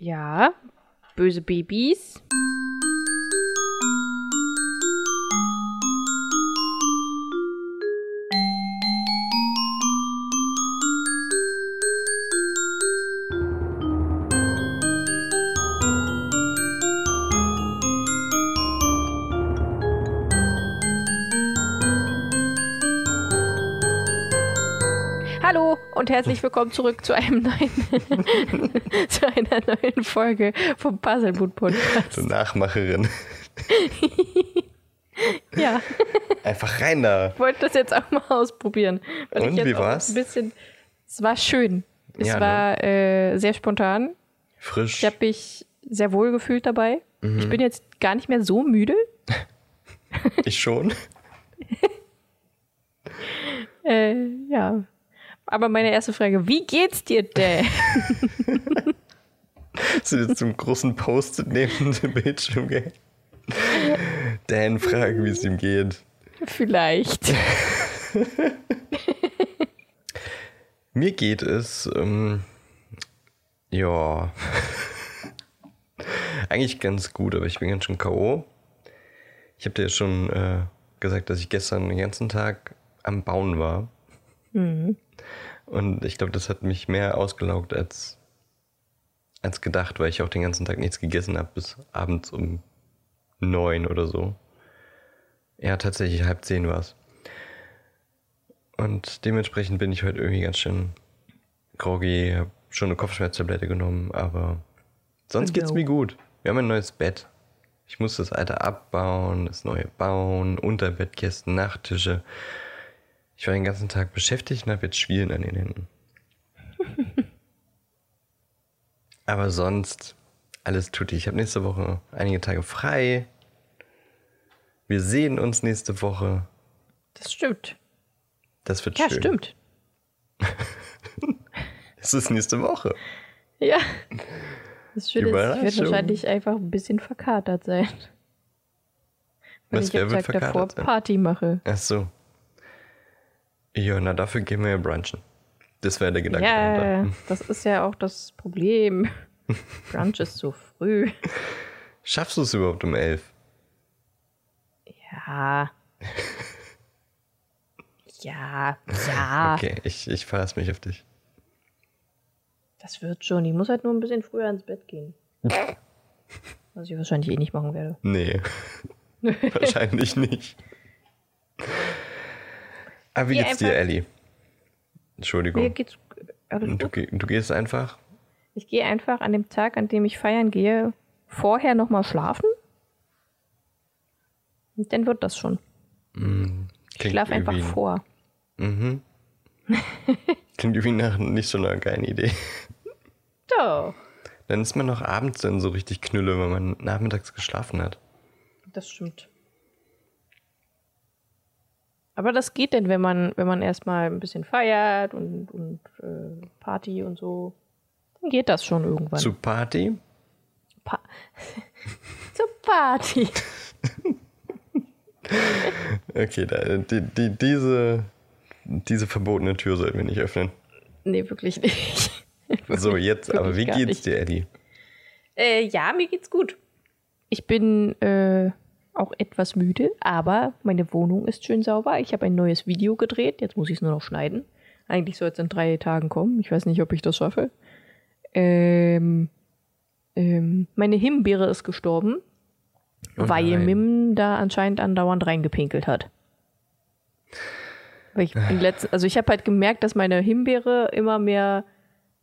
Ja, böse Babys. Und herzlich willkommen zurück zu einem neuen, zu einer neuen Folge vom Puzzleboot Podcast. So Nachmacherin. Ja, Einfach rein da. ich wollte das jetzt auch mal ausprobieren. Und, wie war's? Ein bisschen, es war schön. Es Ja, ne? war äh, sehr spontan. Frisch. Ich habe mich sehr wohl gefühlt dabei. Mhm. Ich bin jetzt gar nicht mehr so müde. Ich schon. Äh, ja. Aber meine erste Frage, wie geht's dir denn? Du jetzt zum großen Post neben dem Bildschirm gehängt? Dan fragen, wie es ihm geht. Vielleicht. Mir geht es, ähm, ja, eigentlich ganz gut, aber ich bin ganz schön K.O. Ich habe dir ja schon äh, gesagt, dass ich gestern den ganzen Tag am Bauen war. Und ich glaube, das hat mich mehr ausgelaugt als, als gedacht, weil ich auch den ganzen Tag nichts gegessen habe, bis abends um neun oder so. Ja, tatsächlich halb zehn war es. Und dementsprechend bin ich heute irgendwie ganz schön groggy, habe schon eine Kopfschmerztablette genommen, aber sonst geht's mir gut. Wir haben ein neues Bett. Ich muss das alte abbauen, das neue bauen, Unterbettkästen, Nachttische. Ich war den ganzen Tag beschäftigt und habe jetzt Schwielen an den Händen. aber sonst alles tutti. Ich habe nächste Woche einige Tage frei. Wir sehen uns nächste Woche. Das stimmt. Das wird Ja, schön. stimmt. Es ist nächste Woche. Ja. Das Schöne ist, ich werde wahrscheinlich einfach ein bisschen verkatert sein. Weil Was, ich am Tag davor sein? Party mache. Ach so. Ja, na dafür gehen wir ja brunchen. Das wäre der Gedanke Ja, dahinter. das ist ja auch das Problem. Brunch ist zu früh. Schaffst du es überhaupt um elf? Ja. Ja, ja. Okay, ich, ich verlasse mich auf dich. Das wird schon. Ich muss halt nur ein bisschen früher ins Bett gehen. Was ich wahrscheinlich eh nicht machen werde. Nee. Wahrscheinlich nicht. Aber wie Geh geht's dir, Ellie? Mir Entschuldigung. geht's alles Du, gut. geh- du gehst einfach. Ich gehe einfach an dem Tag, an dem ich feiern gehe, vorher nochmal schlafen. Und dann wird das schon. Ich Klingt schlafe einfach vor. Mhm. Klingt irgendwie nach nicht so einer geilen Idee. Doch. Dann ist man noch abends dann so richtig knülle, wenn man nachmittags geschlafen hat. Das stimmt. Aber das geht denn, wenn man, wenn man erstmal ein bisschen feiert und, und äh, Party und so. Dann geht das schon irgendwann. Zu Party? pa Zur Party. Okay, da, die, die, diese, diese verbotene Tür sollten wir nicht öffnen. Nee, wirklich nicht. So, jetzt, aber wirklich wie geht's nicht. dir, Ellie? Äh, ja, mir geht's gut. Ich bin äh, auch etwas müde, aber meine Wohnung ist schön sauber. Ich habe ein neues Video gedreht. Jetzt muss ich es nur noch schneiden. Eigentlich soll es in drei Tagen kommen. Ich weiß nicht, ob ich das schaffe. Ähm, ähm, meine Himbeere ist gestorben, Oh weil. Mim da anscheinend andauernd reingepinkelt hat. Weil ich bin letzt, also ich habe halt gemerkt, dass meine Himbeere immer mehr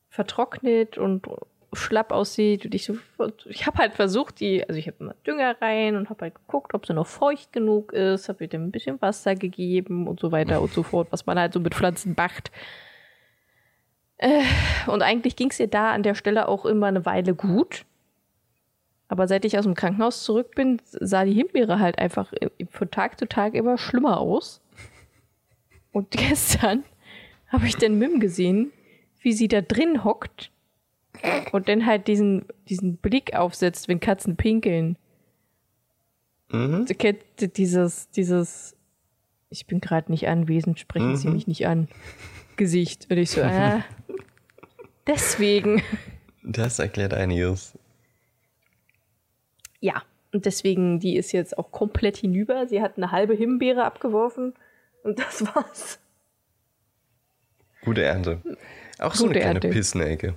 vertrocknet und schlapp aussieht. Und ich so, ich habe halt versucht, die, also ich habe immer Dünger rein und habe halt geguckt, ob sie noch feucht genug ist, habe ihr dem ein bisschen Wasser gegeben und so weiter und so fort, was man halt so mit Pflanzen macht. Äh, und eigentlich ging es ihr da an der Stelle auch immer eine Weile gut. Aber seit ich aus dem Krankenhaus zurück bin, sah die Himbeere halt einfach i- von Tag zu Tag immer schlimmer aus. Und gestern habe ich den Mim gesehen, wie sie da drin hockt und dann halt diesen, diesen Blick aufsetzt, wenn Katzen pinkeln. Mhm. Sie kennt dieses, dieses, ich bin gerade nicht anwesend, sprechen Sie mich nicht an. Gesicht. Und ich so, ah, deswegen. Das erklärt einiges. Ja, und deswegen, die ist jetzt auch komplett hinüber. Sie hat eine halbe Himbeere abgeworfen und das war's. Gute Ernte. Auch so Gute eine kleine Ernte. Pissnelke.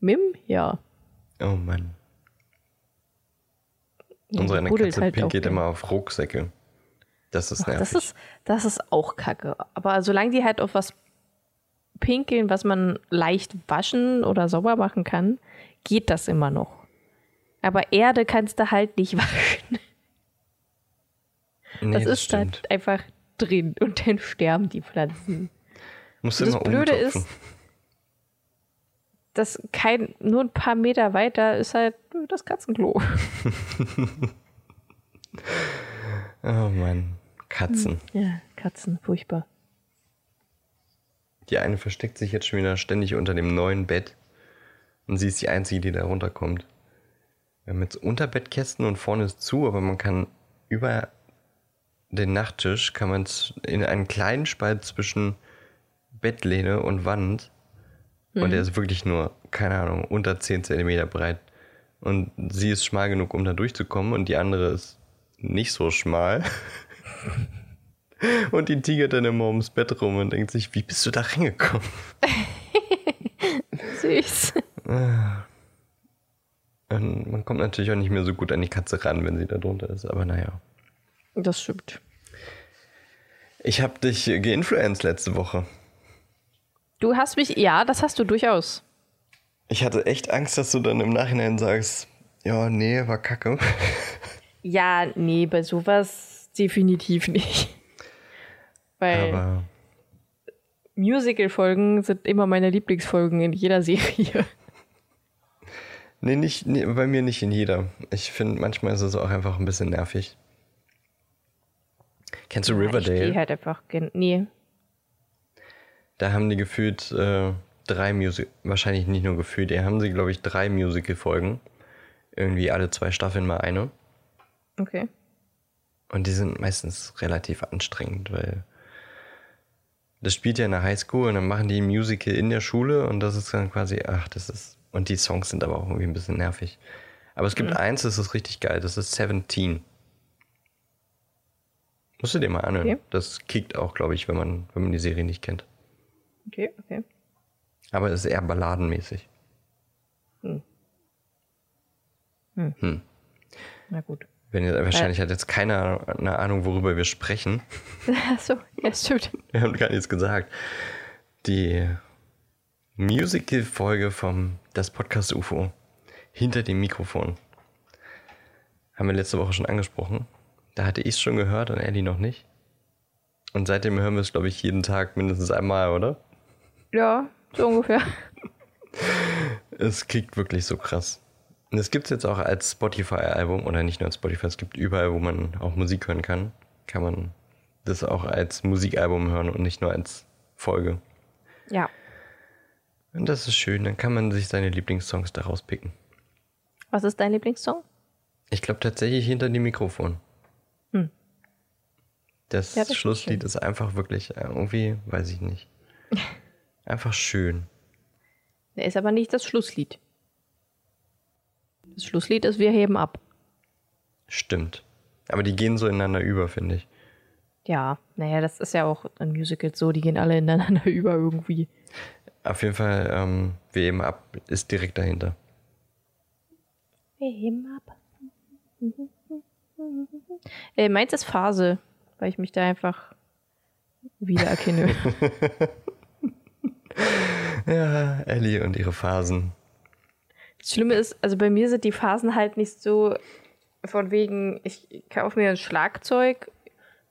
Mim? Ja. Oh Mann. Ja, Unsere eine Katze halt pinkelt auch. immer auf Rucksäcke. Das ist Ach, nervig. das, ist, das ist auch kacke. Aber solange die halt auf was pinkeln, was man leicht waschen oder sauber machen kann, geht das immer noch. Aber Erde kannst du halt nicht waschen. nee, das, das ist stimmt. halt einfach drin und dann sterben die Pflanzen. Musst du das immer Blöde umtopfen. ist, dass kein, nur ein paar Meter weiter ist halt das Katzenklo. Oh Mann. Katzen. Ja, Katzen, furchtbar. Die eine versteckt sich jetzt schon wieder ständig unter dem neuen Bett. Und sie ist die Einzige, die da runterkommt. Wir haben jetzt Unterbettkästen und vorne ist zu, aber man kann über den Nachttisch kann man in einen kleinen Spalt zwischen Bettlehne und Wand. Und der ist wirklich nur, keine Ahnung, unter 10 Zentimeter breit. Und sie ist schmal genug, um da durchzukommen und die andere ist nicht so schmal. Und die tigert dann immer ums Bett rum und denkt sich, wie bist du da reingekommen? Süß. Und man kommt natürlich auch nicht mehr so gut an die Katze ran, wenn sie da drunter ist, aber naja. Das stimmt. Ich habe dich geinfluenced letzte Woche. Du hast mich, ja, das hast du durchaus. Ich hatte echt Angst, dass du dann im Nachhinein sagst, ja, nee, war kacke. Ja, nee, bei sowas definitiv nicht. Weil Aber Musical-Folgen sind immer meine Lieblingsfolgen in jeder Serie. nee, nicht, nee, bei mir nicht in jeder. Ich finde, manchmal ist es auch einfach ein bisschen nervig. Kennst du Ich Riverdale? gehe halt einfach, nee. Da haben die gefühlt äh, drei Music, wahrscheinlich nicht nur gefühlt, die haben sie, glaube ich, drei Musical-Folgen. Irgendwie alle zwei Staffeln mal eine. Okay. Und die sind meistens relativ anstrengend, weil das spielt ja in der Highschool und dann machen die ein Musical in der Schule und das ist dann quasi, ach, das ist. Und die Songs sind aber auch irgendwie ein bisschen nervig. Aber es gibt eins, das ist richtig geil, das ist Seventeen. Musst du dir mal anhören. Okay. Das kickt auch, glaube ich, wenn man, wenn man die Serie nicht kennt. Okay, okay. Aber es ist eher balladenmäßig. Na gut. Wenn ihr, wahrscheinlich hat jetzt keiner eine Ahnung, worüber wir sprechen. Achso, ja, stimmt. Wir haben gar nichts gesagt. Die Musical-Folge vom Das Podcast UFO hinter dem Mikrofon haben wir letzte Woche schon angesprochen. Da hatte ich es schon gehört und Ellie noch nicht. Und seitdem hören wir es, glaube ich, jeden Tag mindestens einmal, oder? Ja, so ungefähr. Es kickt wirklich so krass. Und es gibt es jetzt auch als Spotify-Album, oder nicht nur als Spotify, es gibt überall, wo man auch Musik hören kann, kann man das auch als Musikalbum hören und nicht nur als Folge. Ja. Und das ist schön, dann kann man sich seine Lieblingssongs daraus picken. Was ist dein Lieblingssong? Ich glaube tatsächlich hinter dem Mikrofon. Hm. Das, Ja, das ist Schlusslied ist einfach wirklich äh, irgendwie, weiß ich nicht. Einfach schön. Der ist aber nicht das Schlusslied. Das Schlusslied ist Wir heben ab. Stimmt. Aber die gehen so ineinander über, finde ich. Ja, naja, das ist ja auch in Musicals so, die gehen alle ineinander über irgendwie. Auf jeden Fall, ähm, wir eben ab, ist direkt dahinter. Wir heben ab. Äh, meins ist Phase, weil ich mich da einfach wiedererkenne. Ja, Ellie und ihre Phasen. Das Schlimme ist, also bei mir sind die Phasen halt nicht so von wegen, ich kaufe mir ein Schlagzeug,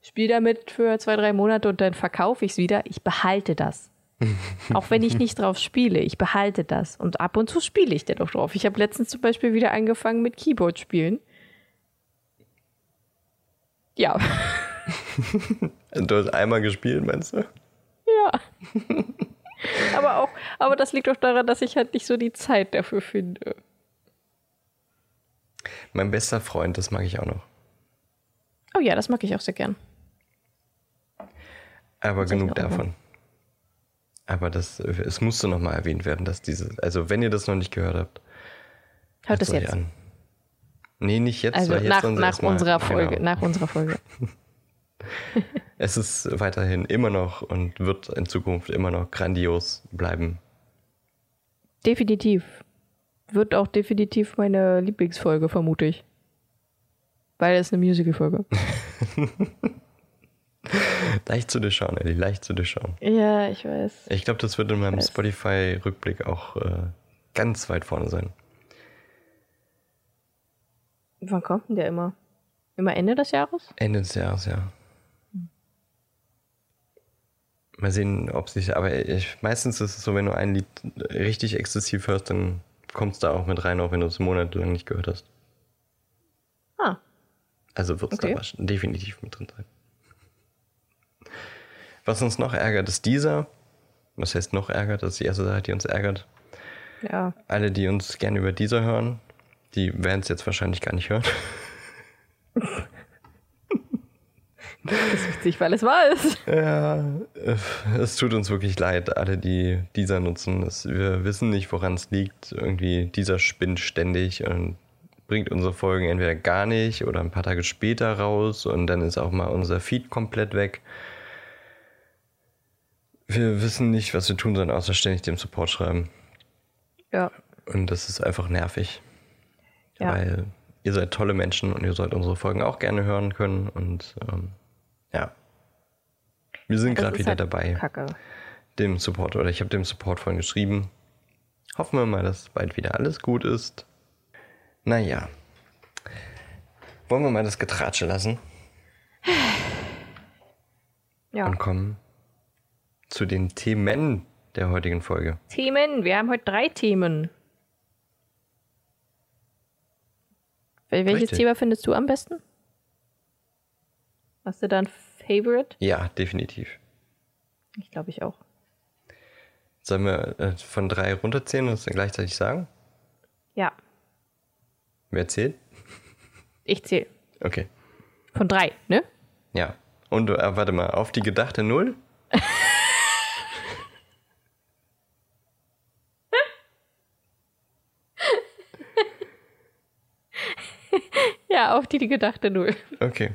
spiele damit für zwei, drei Monate und dann verkaufe ich es wieder. Ich behalte das. Auch wenn ich nicht drauf spiele, ich behalte das. Und ab und zu spiele ich dann auch drauf. Ich habe letztens zum Beispiel wieder angefangen mit Keyboard spielen. Ja, Du hast einmal gespielt, meinst du? ja. aber auch, aber das liegt auch daran, dass ich halt nicht so die Zeit dafür finde. Mein bester Freund, das mag ich auch noch. Oh ja, das mag ich auch sehr gern. Aber ich genug noch davon. Aber das, es musste nochmal erwähnt werden, dass diese, also wenn ihr das noch nicht gehört habt, Hört es jetzt. an. Nee, nicht jetzt, Also weil jetzt nach, nach unserer Folge. Genau. Nach unserer Folge. Es ist weiterhin immer noch und wird in Zukunft immer noch grandios bleiben. Definitiv. Wird auch definitiv meine Lieblingsfolge, vermute ich. Weil es eine Musical-Folge. Leicht zu durchschauen, Ellie, leicht zu durchschauen. ja, ich weiß. Ich glaube, das wird in meinem. Spotify-Rückblick auch äh, ganz weit vorne sein. Wann kommt denn der immer? Immer Ende des Jahres? Ende des Jahres, ja. Mal sehen, ob sich. Aber ich, meistens ist es so, wenn du ein Lied richtig exzessiv hörst, dann kommst du da auch mit rein, auch wenn du es monatelang nicht gehört hast. Ah, Also wird es Okay. da definitiv mit drin sein. Was uns noch ärgert, ist dieser. Was heißt noch ärgert? Das ist die erste Sache, die uns ärgert. ja. Alle, die uns gerne über dieser hören, die werden es jetzt wahrscheinlich gar nicht hören. Das ist witzig, weil es wahr ist. Ja, es tut uns wirklich leid, alle, die dieser nutzen. Es, wir wissen nicht, woran es liegt. Irgendwie dieser spinnt ständig und bringt unsere Folgen entweder gar nicht oder ein paar Tage später raus und dann ist auch mal unser Feed komplett weg. Wir wissen nicht, was wir tun sollen, außer ständig dem Support schreiben. Ja. Und das ist einfach nervig. Ja. Weil ihr seid tolle Menschen und ihr sollt unsere Folgen auch gerne hören können. Und ähm, ja. Wir sind gerade wieder halt dabei, Kacke. dem Support, oder ich habe dem Support vorhin geschrieben. Hoffen wir mal, dass bald wieder alles gut ist. Naja. Wollen wir mal das Getratsche lassen Ja. und kommen zu den Themen der heutigen Folge. Themen. Wir haben heute drei Themen. Wel- Welches Richtig. Thema findest du am besten? Hast du da ein Favorite? Ja, definitiv. Ich glaube ich auch. Sollen wir äh, von drei runterzählen und es dann gleichzeitig sagen? Ja, Wer zählt? ich zähle. Okay. Von drei, ne? Ja. Und äh, warte mal, auf die gedachte Null? Ja, auf die, die gedachte Null. Okay.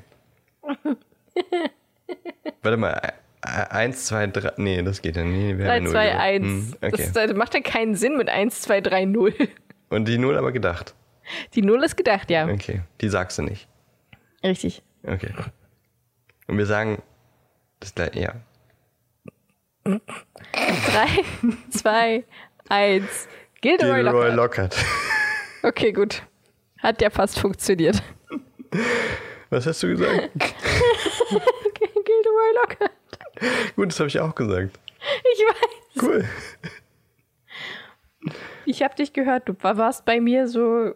warte mal, eins, zwei, drei. Nee, das geht ja nie. Wir 3, haben ja 2, Null 1. Hm, okay. Das, macht ja keinen Sinn mit 1, 2, 3, 0. Und die Null aber gedacht. Die Null ist gedacht, ja. Okay. Die sagst du nicht. Richtig. Okay. Und wir sagen das gleiche, ja. 3, 2, 1. Gilderoy Gilroy Lockhart. Lockhart. Okay, gut. Hat ja fast funktioniert. Was hast du gesagt? Gilderoy Lockhart. Gut, das habe ich auch gesagt. Ich weiß. Cool. Ich habe dich gehört. Du war- warst bei mir so äh,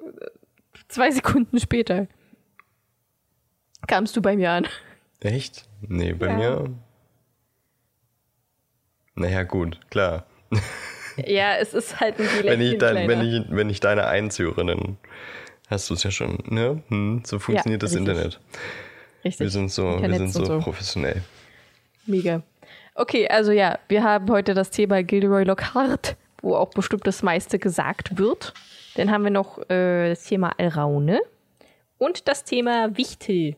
zwei Sekunden später. Kamst du bei mir an. Echt? Nee, bei Ja. mir. Naja, gut, klar. Ja, es ist halt ein Dialekt. Wenn ich, dein, wenn, ich, wenn ich deine Eins höre, dann hast du es ja schon, ne? Hm, so funktioniert das richtig. Internet. Richtig. Wir sind so, wir sind so, so. professionell. Mega. Okay, also ja, wir haben heute das Thema Gilderoy Lockhart, wo auch bestimmt das meiste gesagt wird. Dann haben wir noch äh, das Thema Alraune und das Thema Wichtel.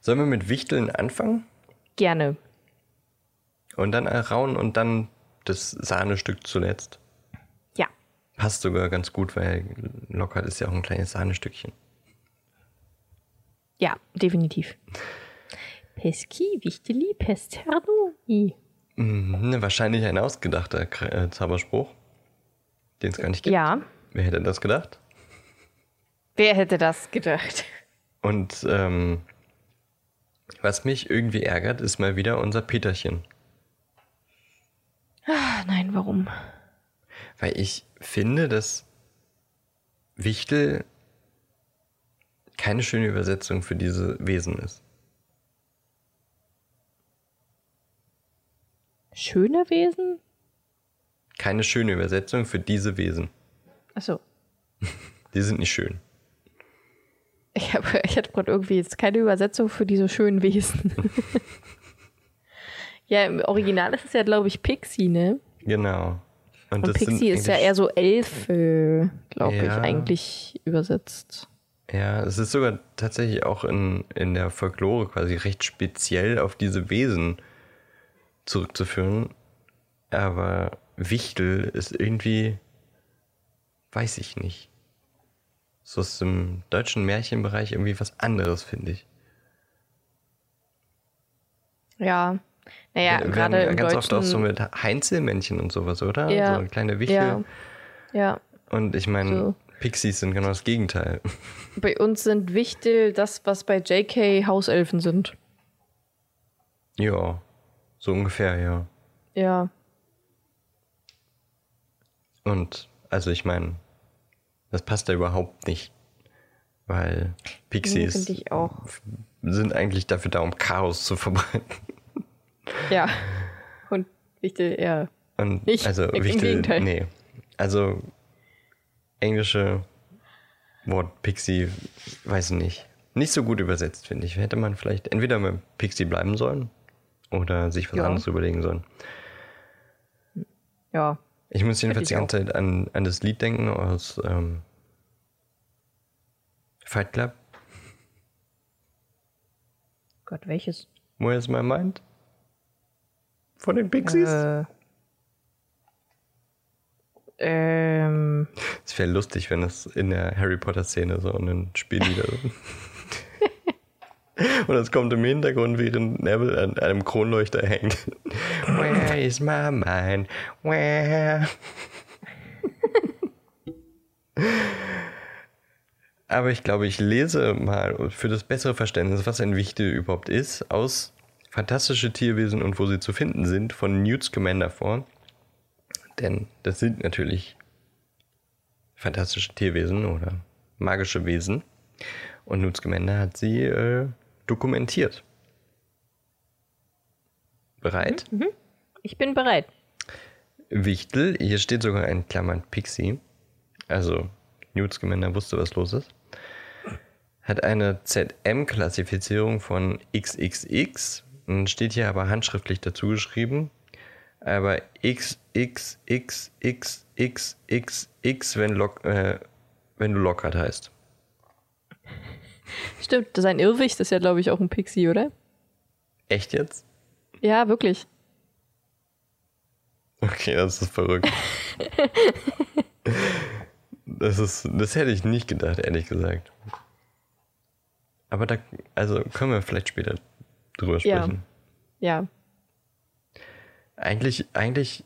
Sollen wir mit Wichteln anfangen? Gerne. Und dann Rauen und dann das Sahnestück zuletzt? Ja. Passt sogar ganz gut, weil Lockhart ist ja auch ein kleines Sahnestückchen. Ja, definitiv. Pesky, Wichteli, Pesternoi. Mhm, ne, wahrscheinlich ein ausgedachter äh, Zauberspruch, den es gar nicht gibt. Ja, Wer hätte das gedacht? wer hätte das gedacht? Und ähm, was mich irgendwie ärgert, ist mal wieder unser Peterchen. Ah, nein, warum? Weil ich finde, dass Wichtel keine schöne Übersetzung für diese Wesen ist. Schöne Wesen? Keine schöne Übersetzung für diese Wesen. Achso. Die sind nicht schön. Ich, hab, ich hatte gerade irgendwie jetzt keine Übersetzung für diese schönen Wesen. Ja, im Original ist es ja, glaube ich, Pixie, ne? Genau. Und sind Pixie ist ja eher so Elfe, glaube ich, Ja. eigentlich übersetzt. Ja, es ist sogar tatsächlich auch in, in der Folklore quasi recht speziell auf diese Wesen zurückzuführen. Aber Wichtel ist irgendwie, weiß ich nicht. So aus dem deutschen Märchenbereich irgendwie was anderes, finde ich. Ja. Naja, Wir gerade im ganz oft auch so mit Heinzelmännchen und sowas, oder? Ja. So kleine Wichtel. ja, ja. Und ich meine, So. Pixies sind genau das Gegenteil. Bei uns sind Wichtel das, was bei JK Hauselfen sind. ja, so ungefähr, ja. Ja. Und also ich meine, das passt da überhaupt nicht. Weil Pixies sind eigentlich dafür da, um Chaos zu verbreiten. Ja. Und Wichtel eher. Und Nicht, also Wichtel, Gegenteil. nee. Also englische Wort Pixie, weiß ich nicht. Nicht so gut übersetzt, finde ich. Hätte man vielleicht entweder mit Pixie bleiben sollen oder sich was Ja. anderes überlegen sollen. Ja. Ich muss jedenfalls die ganze Zeit an, an das Lied denken aus ähm, Fight Club. Gott, welches? Where's my mind? Von den Pixies? Äh, ähm, Es wäre lustig, wenn das in der Harry Potter Szene so ein Spiellieder Und es kommt im Hintergrund, während Neville an einem Kronleuchter hängt. Where is my mind? Where? Aber ich glaube, ich lese mal für das bessere Verständnis, was ein Wichtel überhaupt ist, aus Fantastische Tierwesen und wo sie zu finden sind von Newt Scamander vor. Denn das sind natürlich fantastische Tierwesen oder magische Wesen. Und Scamander hat sie äh, dokumentiert. Bereit? ich bin bereit. Wichtel, hier steht sogar in Klammern Pixie. Also Scamander wusste, was los ist. Hat eine ZM-Klassifizierung von XXX. Steht hier aber handschriftlich dazu geschrieben. Aber XXXXXXX, wenn, lock, äh, wenn du Lockhart heißt. Stimmt, sein Irrwicht ist ja, glaube ich, auch ein Pixie, oder? Echt jetzt? Ja, wirklich. Okay, das ist verrückt. Das, ist, das hätte ich nicht gedacht, ehrlich gesagt. Aber da, also können wir vielleicht später drüber Ja. sprechen. Ja. Eigentlich, eigentlich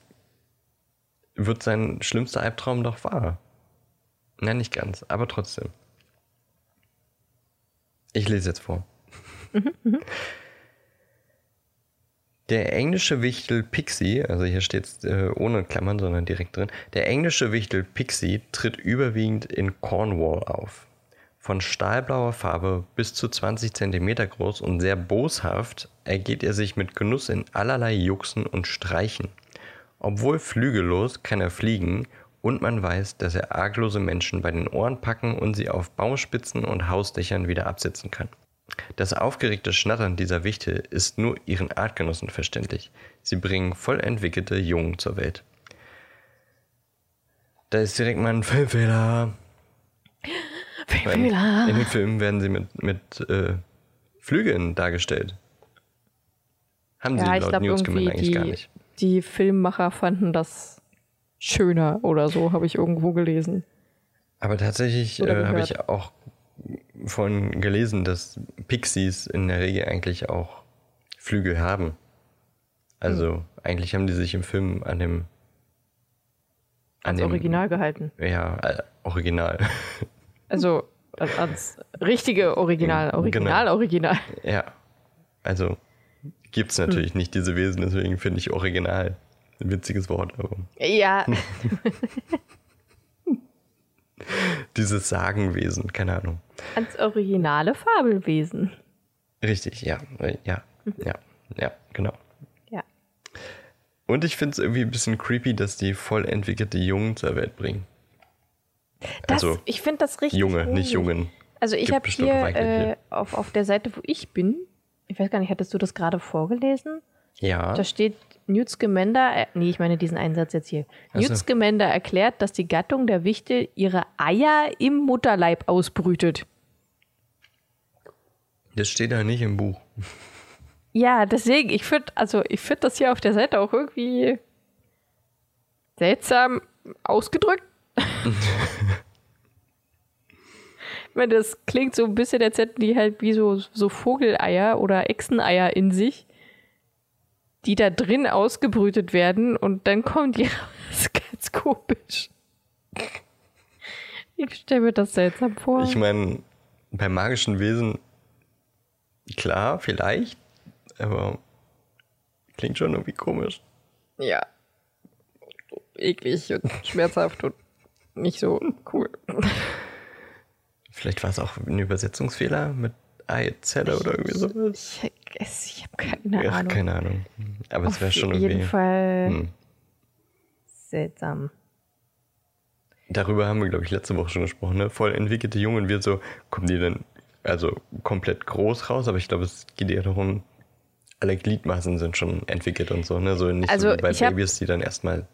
wird sein schlimmster Albtraum doch wahr. Nein, nicht ganz, aber trotzdem. Ich lese jetzt vor. Der englische Wichtel Pixie, also hier steht es äh, ohne Klammern, sondern direkt drin. Der englische Wichtel Pixie tritt überwiegend in Cornwall auf. Von stahlblauer Farbe bis zu 20 Zentimeter groß und sehr boshaft ergeht er sich mit Genuss in allerlei Juxen und Streichen. Obwohl flügellos kann er fliegen und man weiß, dass er arglose Menschen bei den Ohren packen und sie auf Baumspitzen und Hausdächern wieder absitzen kann. Das aufgeregte Schnattern dieser Wichte ist nur ihren Artgenossen verständlich. Sie bringen voll entwickelte Jungen zur Welt. Da ist direkt mal ein Filmfehler. Weil Fehler. In den Filmen werden sie mit, mit äh, Flügeln dargestellt. Haben sie Ja, ich laut irgendwie eigentlich gar nicht. Die Filmmacher fanden das schöner oder so, habe ich irgendwo gelesen. Aber tatsächlich äh, habe ich auch von gelesen, dass Pixies in der Regel eigentlich auch Flügel haben. Also Hm. eigentlich haben die sich im Film an dem an Ans dem Original gehalten. Ja, äh, Original. Also als, als richtige Original, Genau. Original, Original. ja. Also gibt es natürlich nicht diese Wesen, deswegen finde ich Original ein witziges Wort. Aber Ja, dieses Sagenwesen, keine Ahnung. als originale Fabelwesen. Richtig, ja, ja, ja, ja, genau. Ja. Und ich finde es irgendwie ein bisschen creepy, dass die voll entwickelte Jungen zur Welt bringen. Das, Also, ich finde das richtig. Junge, gruselig. nicht Jungen. Also ich habe hier äh, auf, auf der Seite, wo ich bin, ich weiß gar nicht, hattest du das gerade vorgelesen? Ja. Da steht, Newt Scamander, äh, nee, ich meine diesen Einsatz jetzt hier. Ach so. Newt Scamander erklärt, dass die Gattung der Wichtel ihre Eier im Mutterleib ausbrütet. Das steht da nicht im Buch. Ja, deswegen, ich finde, also ich finde das hier auf der Seite auch irgendwie seltsam ausgedrückt. Wenn das klingt so ein bisschen, als hätten die halt wie so, so Vogeleier oder Echseneier in sich, die da drin ausgebrütet werden und dann kommen die raus. Ganz komisch. Ich stelle mir das seltsam vor. Ich meine, bei magischen Wesen, klar, vielleicht, aber klingt schon irgendwie komisch. Ja. Eklig und schmerzhaft und nicht so cool. Vielleicht war es auch ein Übersetzungsfehler mit Eizelle oder irgendwie sowas. Ich, es- ich habe keine Ahnung. keine Ahnung. Aber es wäre Auf schon jeden irgendwie. Fall Hm. seltsam. Darüber haben wir, glaube ich, letzte Woche schon gesprochen. Ne? Voll entwickelte Jungen wird so, kommen die dann also komplett groß raus, aber ich glaube, es geht eher darum, alle Gliedmaßen sind schon entwickelt und so, ne? So nicht Also, so wie bei ich Babys, die dann erstmal,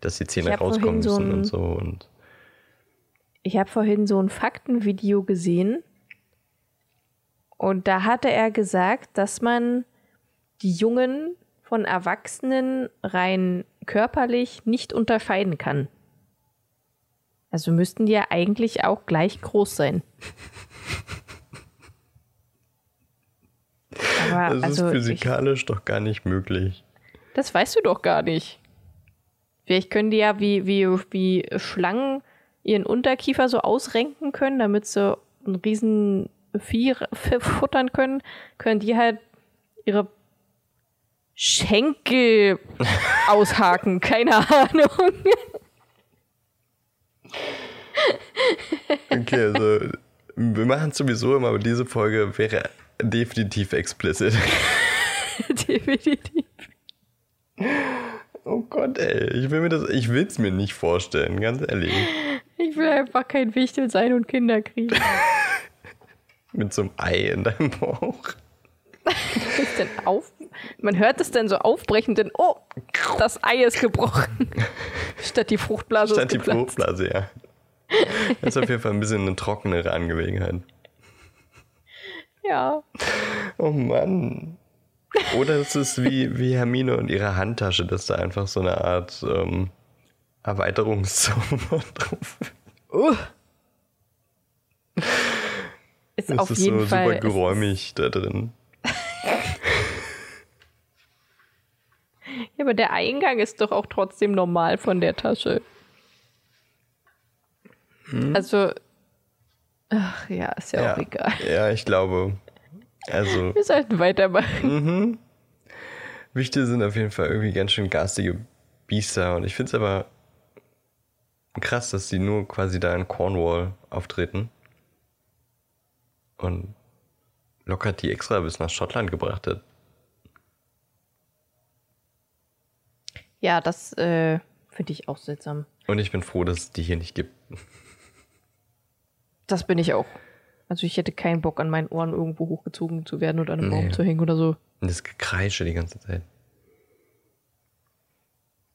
dass die Zähne Ich rauskommen so müssen ein- und so und Ich habe vorhin so ein Faktenvideo gesehen und da hatte er gesagt, dass man die Jungen von Erwachsenen rein körperlich nicht unterscheiden kann. Also müssten die ja eigentlich auch gleich groß sein. Aber das also ist ich, physikalisch doch gar nicht möglich. das weißt du doch gar nicht. Vielleicht können die ja wie, wie, wie Schlangen ihren Unterkiefer so ausrenken können, damit sie ein riesen Vieh futtern können, können die halt ihre Schenkel aushaken. Keine Ahnung. Okay, also wir machen es sowieso immer, aber diese Folge wäre definitiv explicit. Definitiv. Oh Gott, ey, ich will mir das, ich will es mir nicht vorstellen, ganz ehrlich. Ich will einfach kein Wichtel sein und Kinder kriegen. Mit so einem Ei in deinem Bauch. ist denn auf? Man hört es dann so aufbrechen, denn oh, das Ei ist gebrochen. Statt die Fruchtblase Statt die geplatzt. Fruchtblase, ja. Das ist auf jeden Fall ein bisschen eine trockenere Angelegenheit. Ja. Oh Mann. Oder es ist wie, wie Hermine und ihre Handtasche, dass da einfach so eine Art ähm, Erweiterungszauber drauf ist. Uh. Ist Es auf ist jeden so Fall. super geräumig da drin. Ja, aber der Eingang ist doch auch trotzdem normal von der Tasche. Also. Ach ja, ist ja, auch egal. ja, ich glaube. Also, Wir sollten weitermachen. Wichte sind auf jeden Fall irgendwie ganz schön garstige Biester und ich finde es aber krass, dass die nur quasi da in Cornwall auftreten. Und lockert die extra bis nach Schottland gebracht hat. Ja, das äh, finde ich auch seltsam. Und ich bin froh, dass es die hier nicht gibt. Das bin ich auch. Also ich hätte keinen Bock, an meinen Ohren irgendwo hochgezogen zu werden oder an einem Nee. Baum zu hängen oder so. Und das Gekreische die ganze Zeit.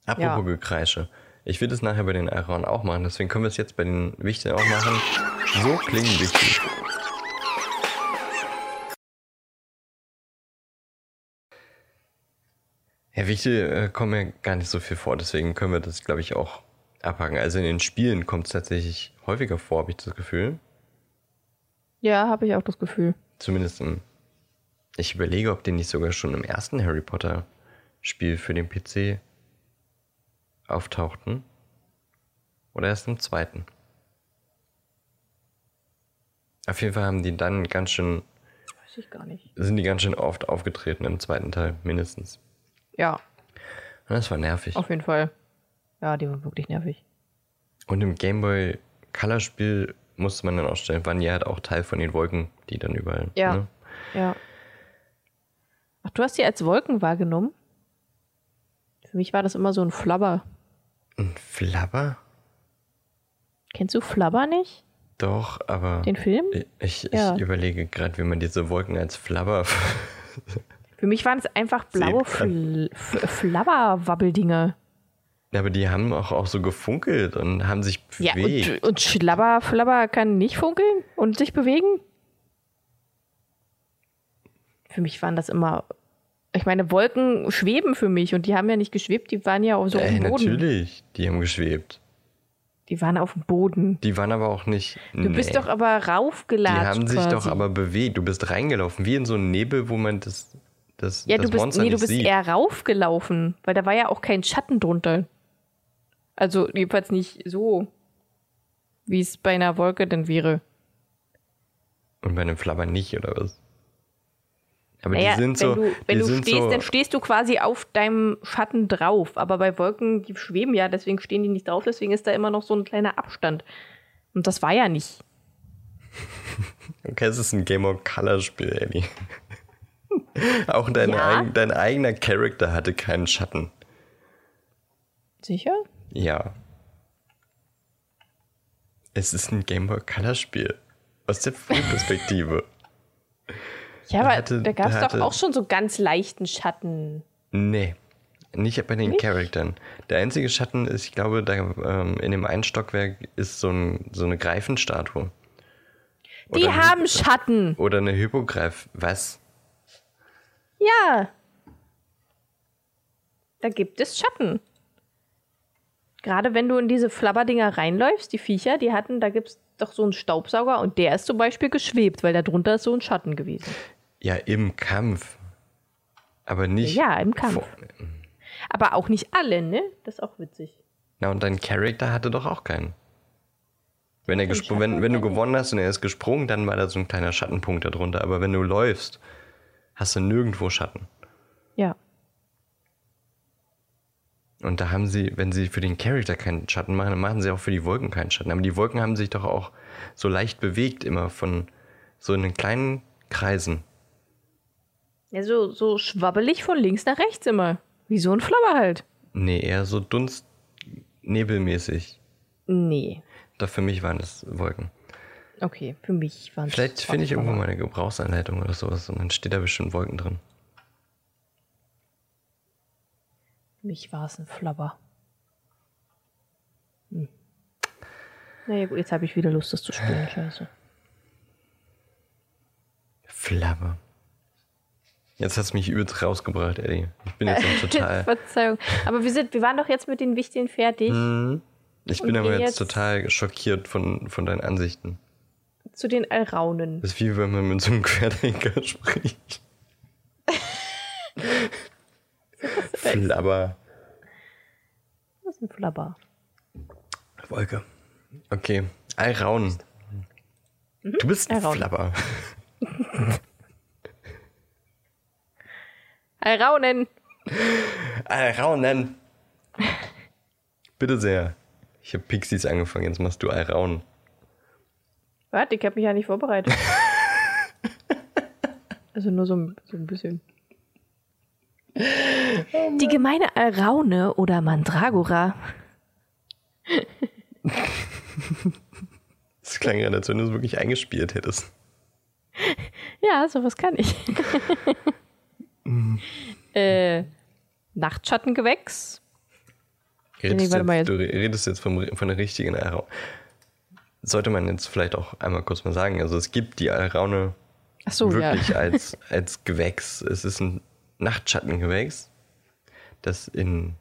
Apropos Ja. Gekreische. Ich will das nachher bei den Aaron auch machen, deswegen können wir es jetzt bei den Wichten auch machen. So klingen Wichtel. Ja, Wichtel äh, kommen ja gar nicht so viel vor, deswegen können wir das, glaube ich, auch abhaken. Also in den Spielen kommt es tatsächlich häufiger vor, habe ich das Gefühl. Ja, habe ich auch das Gefühl. Zumindest im. Ich überlege, ob die nicht sogar schon im ersten Harry Potter Spiel für den PC auftauchten. Oder erst im zweiten. Auf jeden Fall haben die dann ganz schön, Weiß ich gar nicht. sind die ganz schön oft aufgetreten im zweiten Teil, mindestens. Ja, Und das war nervig. auf jeden Fall. Ja, die war wirklich nervig. Und im Gameboy Color Spiel musste man dann auch stellen, waren die halt auch Teil von den Wolken, die dann überall. Ja. Ne? Ja. Ach, du hast die als Wolken wahrgenommen? Für mich war das immer so ein Flabber. Ein Flabber? Kennst du Flabber nicht? Doch, aber. Den Film? Ich, ich, Ja. überlege gerade, wie man diese Wolken als Flabber. Für mich waren es einfach blaue Fl F- Flabberwabbeldinger. Ja, aber die haben auch, auch so gefunkelt und haben sich Ja, bewegt. und, und Schlabber, Flabber kann nicht funkeln und sich bewegen? Für mich waren das immer. Ich meine, Wolken schweben für mich und die haben ja nicht geschwebt, die waren ja auf so auf Ey, dem Boden. natürlich, die haben geschwebt. Die waren auf dem Boden. Die waren aber auch nicht. Du bist doch aber Die raufgelatscht. haben sich quasi. doch aber bewegt. Du bist reingelaufen, wie in so einen Nebel, wo man das, das, Ja, das du bist, Monster nee, du bist sieht. eher raufgelaufen, weil da war ja auch kein Schatten drunter. Also jedenfalls nicht so, wie es bei einer Wolke denn wäre. Und bei einem Flabber nicht, oder was? Aber Naja, die sind so. wenn du, wenn du stehst, so, dann stehst du quasi auf deinem Schatten drauf. Aber bei Wolken, die schweben ja, deswegen stehen die nicht drauf, deswegen ist da immer noch so ein kleiner Abstand. Und das war ja nicht. Okay, es ist ein Game of Color Spiel, Ellie. Auch dein, Ja. eig, dein eigener Charakter hatte keinen Schatten. Sicher? Ja. Es ist ein Game Boy Color Spiel. Aus der Vogelperspektive. Ja, aber hatte- da gab es doch auch schon so ganz leichten Schatten. nee. Nicht bei den Nicht? Charaktern. Der einzige Schatten ist, ich glaube, da ähm, in dem einen Stockwerk ist so, ein, so eine Greifenstatue. Die Oder ein haben Hy- Schatten. Oder eine Hippogreif. Was? Ja. Da gibt es Schatten. Gerade wenn du in diese Flabberdinger reinläufst, die Viecher, die hatten, da gibt es doch so einen Staubsauger und der ist zum Beispiel geschwebt, weil da drunter ist so ein Schatten gewesen. Ja, im Kampf. Aber nicht. Ja, im Kampf. vor- Aber auch nicht alle, ne? Das ist auch witzig. Na, und dein Charakter hatte doch auch keinen. Wenn, er gespro- wenn, wenn du gewonnen hast und er ist gesprungen, dann war da so ein kleiner Schattenpunkt darunter. Aber wenn du läufst, hast du nirgendwo Schatten. Ja. Und da haben sie, wenn sie für den Charakter keinen Schatten machen, dann machen sie auch für die Wolken keinen Schatten. Aber die Wolken haben sich doch auch so leicht bewegt, immer von so in den kleinen Kreisen. Ja, so, so schwabbelig von links nach rechts immer. Wie so ein Flabber halt. Nee, eher so Dunst, nebelmäßig. Nee. Doch für mich waren das Wolken. Okay, für mich waren es. Vielleicht finde ich irgendwo meine Gebrauchsanleitung oder sowas und dann steht da bestimmt Wolken drin. Für mich war es ein Flabber. Hm. Naja, gut, jetzt habe ich wieder Lust, das zu spielen. Scheiße. Flabber. Jetzt hast du mich übelst rausgebracht, Eddie. Ich bin jetzt auch total. Verzeihung. Aber wir, sind, wir waren doch jetzt mit den Wichtigen fertig. Mhm. Ich bin aber jetzt, jetzt- total schockiert von, von deinen Ansichten. Zu den Alraunen. Das ist wie wenn man mit so einem Querdenker spricht. Flabber. Was ist ein Flabber? Wolke. Okay. Alraun. Du bist ein Alraun. Flabber. Alraunen! Alraunen. Bitte sehr. Ich habe Pixies angefangen, jetzt machst du Alraun. Warte, ich habe mich ja nicht vorbereitet. also nur so, so ein bisschen. Die gemeine Alraune oder Mandragora Das klang gerade, als wenn du es wirklich eingespielt hättest. Ja, sowas kann ich. äh, Nachtschattengewächs. Redest, mal jetzt, du redest jetzt vom, von der richtigen Alraune. Sollte man jetzt vielleicht auch einmal kurz mal sagen. Also es gibt die Alraune so, wirklich ja. als, als Gewächs. Es ist ein Nachtschattengewächs, das in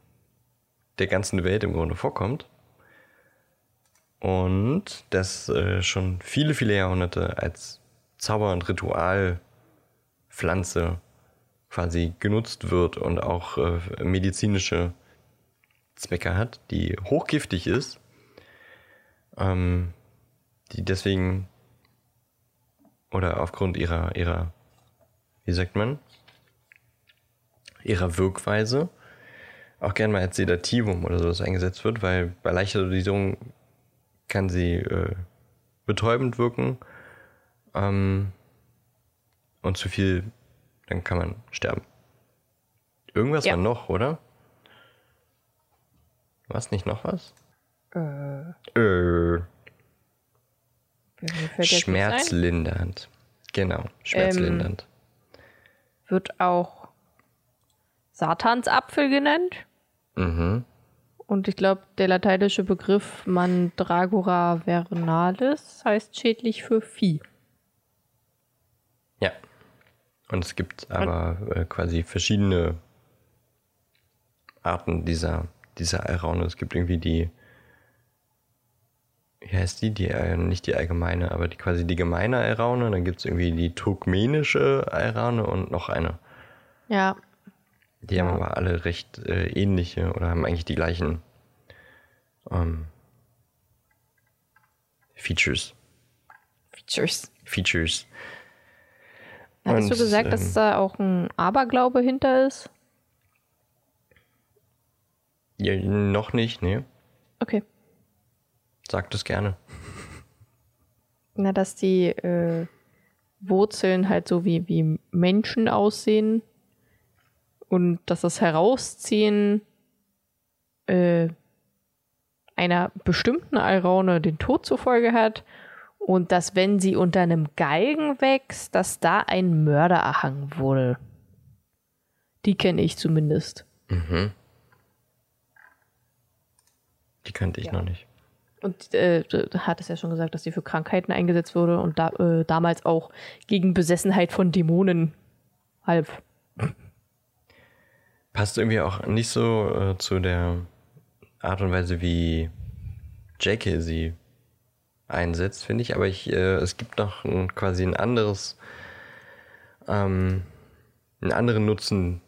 der ganzen Welt im Grunde vorkommt. Und das äh, schon viele, viele Jahrhunderte als Zauber- und Ritualpflanze quasi genutzt wird und auch äh, medizinische Zwecke hat, die hochgiftig ist, ähm, die deswegen oder aufgrund ihrer, ihrer, wie sagt man, ihrer Wirkweise auch gern mal als Sedativum oder sowas eingesetzt wird, weil bei leichter Dosierung kann sie äh, betäubend wirken ähm, und zu viel, dann kann man sterben. Irgendwas Ja. war noch, oder? War es nicht noch was? Äh, Äh, schmerzlindernd. Genau, schmerzlindernd. Wird auch Satansapfel genannt. Mhm. Und ich glaube, der lateinische Begriff Mandragora vernalis heißt schädlich für Vieh. Ja. Und es gibt aber äh, quasi verschiedene Arten dieser, dieser Alraune. Es gibt irgendwie die, wie heißt die? die äh, nicht die allgemeine, aber die quasi die gemeine Alraune. Dann gibt es irgendwie die turkmenische Alraune und noch eine. Ja. Die haben aber alle recht äh, ähnliche oder haben eigentlich die gleichen ähm, Features. Features. Features. Hattest du Und, gesagt, dass ähm, da auch ein Aberglaube hinter ist? Ja, noch nicht, nee. Okay. Sag das gerne. Na, dass die äh, Wurzeln halt so wie, wie Menschen aussehen und dass das Herausziehen äh, einer bestimmten Alraune den Tod zur Folge hat und dass, wenn sie unter einem Galgen wächst, dass da ein Mörder erhangen wurde. Die kenne ich zumindest. Mhm. Die kannte ich Ja. noch nicht. Und äh, du hattest ja schon gesagt, dass sie für Krankheiten eingesetzt wurde und da, äh, damals auch gegen Besessenheit von Dämonen half. Passt irgendwie auch nicht so äh, zu der Art und Weise, wie J.K. sie einsetzt, finde ich. Aber ich, äh, es gibt noch ein, quasi ein anderes, ähm, einen anderen Nutzen,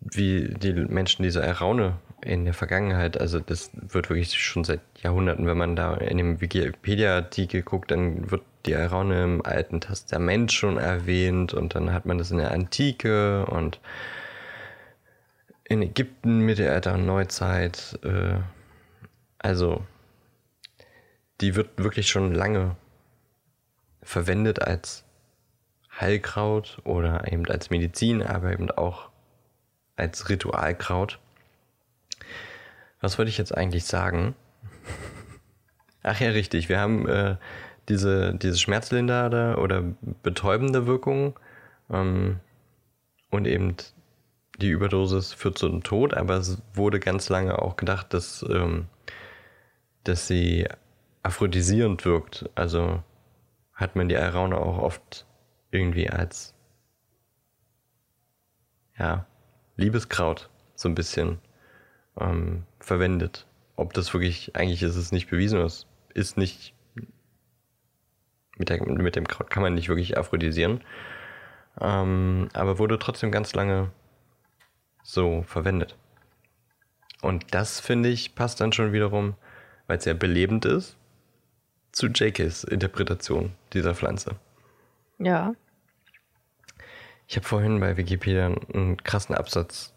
wie die Menschen diese Alraune in der Vergangenheit, also das wird wirklich schon seit Jahrhunderten, wenn man da in dem Wikipedia-Artikel guckt, dann wird die Alraune im Alten Testament schon erwähnt und dann hat man das in der Antike und in Ägypten, Mittelalter und Neuzeit. Äh, also, die wird wirklich schon lange verwendet als Heilkraut oder eben als Medizin, aber eben auch als Ritualkraut. Was wollte ich jetzt eigentlich sagen? Ach ja, richtig. Wir haben äh, diese, diese schmerzlindernde oder betäubende Wirkung ähm, und eben die Überdosis führt zum Tod, aber es wurde ganz lange auch gedacht, dass, ähm, dass sie aphrodisierend wirkt. Also hat man die Alraune auch oft irgendwie als ja, Liebeskraut so ein bisschen ähm, verwendet. Ob das wirklich, eigentlich ist es nicht bewiesen, es ist nicht, mit, der, mit dem Kraut kann man nicht wirklich aphrodisieren, ähm, aber wurde trotzdem ganz lange so verwendet. Und das finde ich passt dann schon wiederum, weil es ja belebend ist, zu JKs Interpretation dieser Pflanze. Ja. Ich habe vorhin bei Wikipedia einen krassen Absatz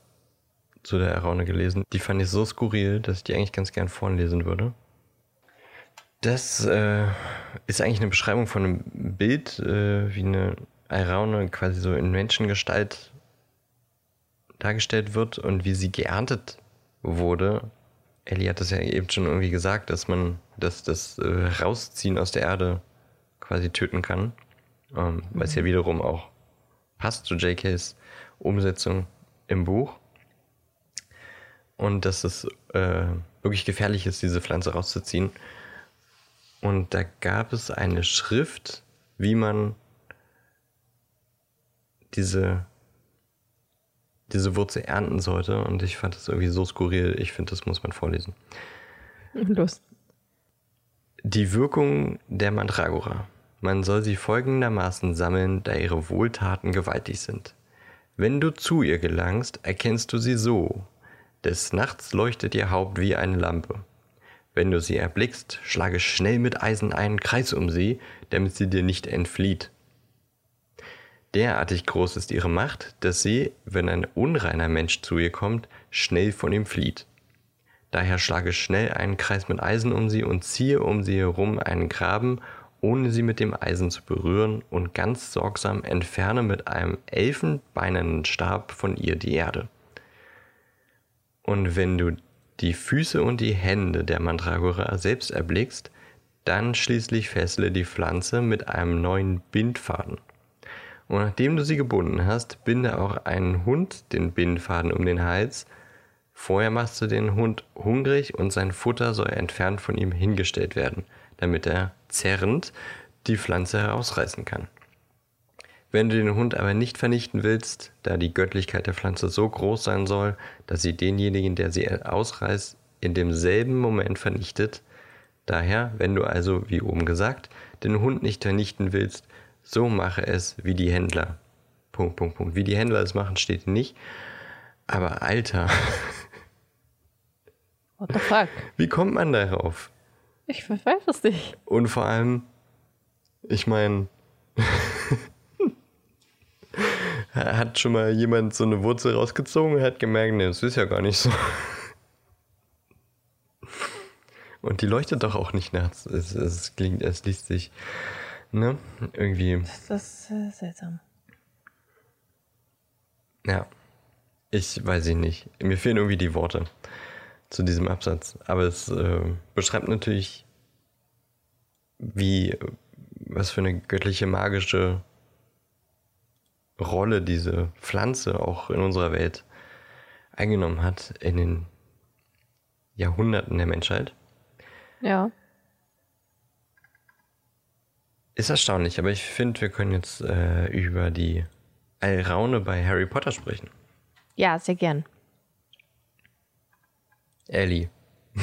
zu der Araune gelesen. Die fand ich so skurril, dass ich die eigentlich ganz gern vorlesen würde. Das äh, ist eigentlich eine Beschreibung von einem Bild, äh, wie eine Araune quasi so in Menschengestalt dargestellt wird und wie sie geerntet wurde. Ellie hat das ja eben schon irgendwie gesagt, dass man das, das äh, Rausziehen aus der Erde quasi töten kann. Ähm, Weil es ja wiederum auch passt zu JKs Umsetzung im Buch. Und dass es äh, wirklich gefährlich ist, diese Pflanze rauszuziehen. Und da gab es eine Schrift, wie man diese, diese Wurzel ernten sollte. Und ich fand das irgendwie so skurril. Ich finde, das muss man vorlesen. Lust. Die Wirkung der Mandragora. Man soll sie folgendermaßen sammeln, da ihre Wohltaten gewaltig sind. Wenn du zu ihr gelangst, erkennst du sie so. Des Nachts leuchtet ihr Haupt wie eine Lampe. Wenn du sie erblickst, schlage schnell mit Eisen einen Kreis um sie, damit sie dir nicht entflieht. Derartig groß ist ihre Macht, dass sie, wenn ein unreiner Mensch zu ihr kommt, schnell von ihm flieht. Daher schlage schnell einen Kreis mit Eisen um sie und ziehe um sie herum einen Graben, ohne sie mit dem Eisen zu berühren, und ganz sorgsam entferne mit einem elfenbeinernen Stab von ihr die Erde. Und wenn du die Füße und die Hände der Mandragora selbst erblickst, dann schließlich fessele die Pflanze mit einem neuen Bindfaden. Und nachdem du sie gebunden hast, binde auch einen Hund den Bindfaden um den Hals. Vorher machst du den Hund hungrig und sein Futter soll entfernt von ihm hingestellt werden, damit er zerrend die Pflanze herausreißen kann. Wenn du den Hund aber nicht vernichten willst, da die Göttlichkeit der Pflanze so groß sein soll, dass sie denjenigen, der sie ausreißt, in demselben Moment vernichtet, daher, wenn du also, wie oben gesagt, den Hund nicht vernichten willst, so mache es wie die Händler. Punkt, Punkt, Punkt. Wie die Händler es machen, steht nicht. Aber Alter. What the fuck? Wie kommt man darauf? Ich weiß es nicht. Und vor allem, ich meine, hat schon mal jemand so eine Wurzel rausgezogen und hat gemerkt, nee, das ist ja gar nicht so. Und die leuchtet doch auch nicht nachts. Es, es klingt, es liest sich, ne? Irgendwie. Das ist äh, seltsam. Ja. Ich weiß ich nicht. Mir fehlen irgendwie die Worte zu diesem Absatz. Aber es äh, beschreibt natürlich, wie, was für eine göttliche, magische Rolle diese Pflanze auch in unserer Welt eingenommen hat in den Jahrhunderten der Menschheit. Ja. Ist erstaunlich, aber ich finde, wir können jetzt äh, über die Alraune bei Harry Potter sprechen. Ja, sehr gern. Ellie.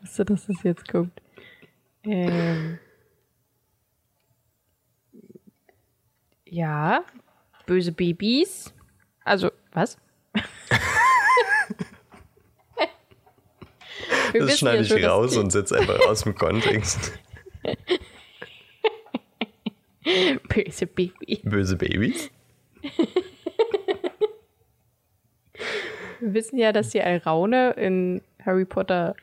Wusste, dass das jetzt kommt. Ähm. Ja, böse Babys. Also, was? Das schneide ich raus und setze einfach aus dem Kontext. Böse Baby. Böse Babys? Wir wissen ja, dass die Alraune in Harry Potter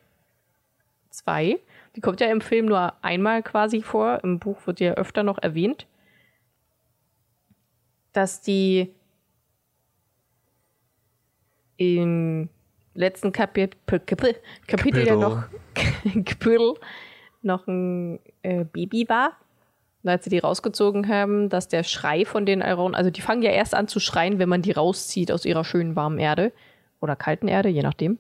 2, die kommt ja im Film nur einmal quasi vor, im Buch wird ja öfter noch erwähnt, dass die im letzten Kapit Kapitel, Kapitel ja noch, Kapitel noch ein äh, Baby war. Als sie die rausgezogen haben, dass der Schrei von den Alraunen, also die fangen ja erst an zu schreien, wenn man die rauszieht aus ihrer schönen warmen Erde oder kalten Erde, je nachdem.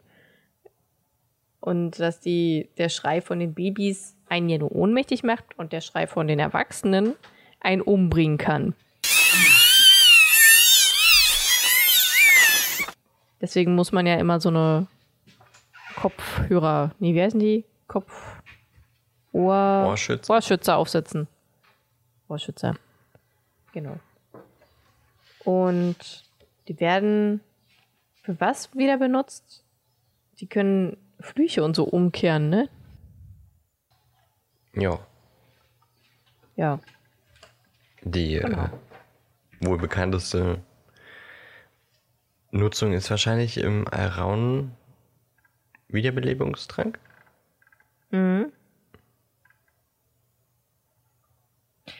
Und dass die, der Schrei von den Babys einen ja nur ohnmächtig macht und der Schrei von den Erwachsenen einen umbringen kann. Deswegen muss man ja immer so eine Kopfhörer, nee, wie heißen die? Kopf, Ohr, Ohrschützer. Ohrschützer aufsetzen. Ohrschützer. Genau. Und die werden für was wieder benutzt? Die können Flüche und so umkehren, ne? Ja. Ja. Die Genau. äh, wohl bekannteste Nutzung ist wahrscheinlich im Alraunen Wiederbelebungstrank.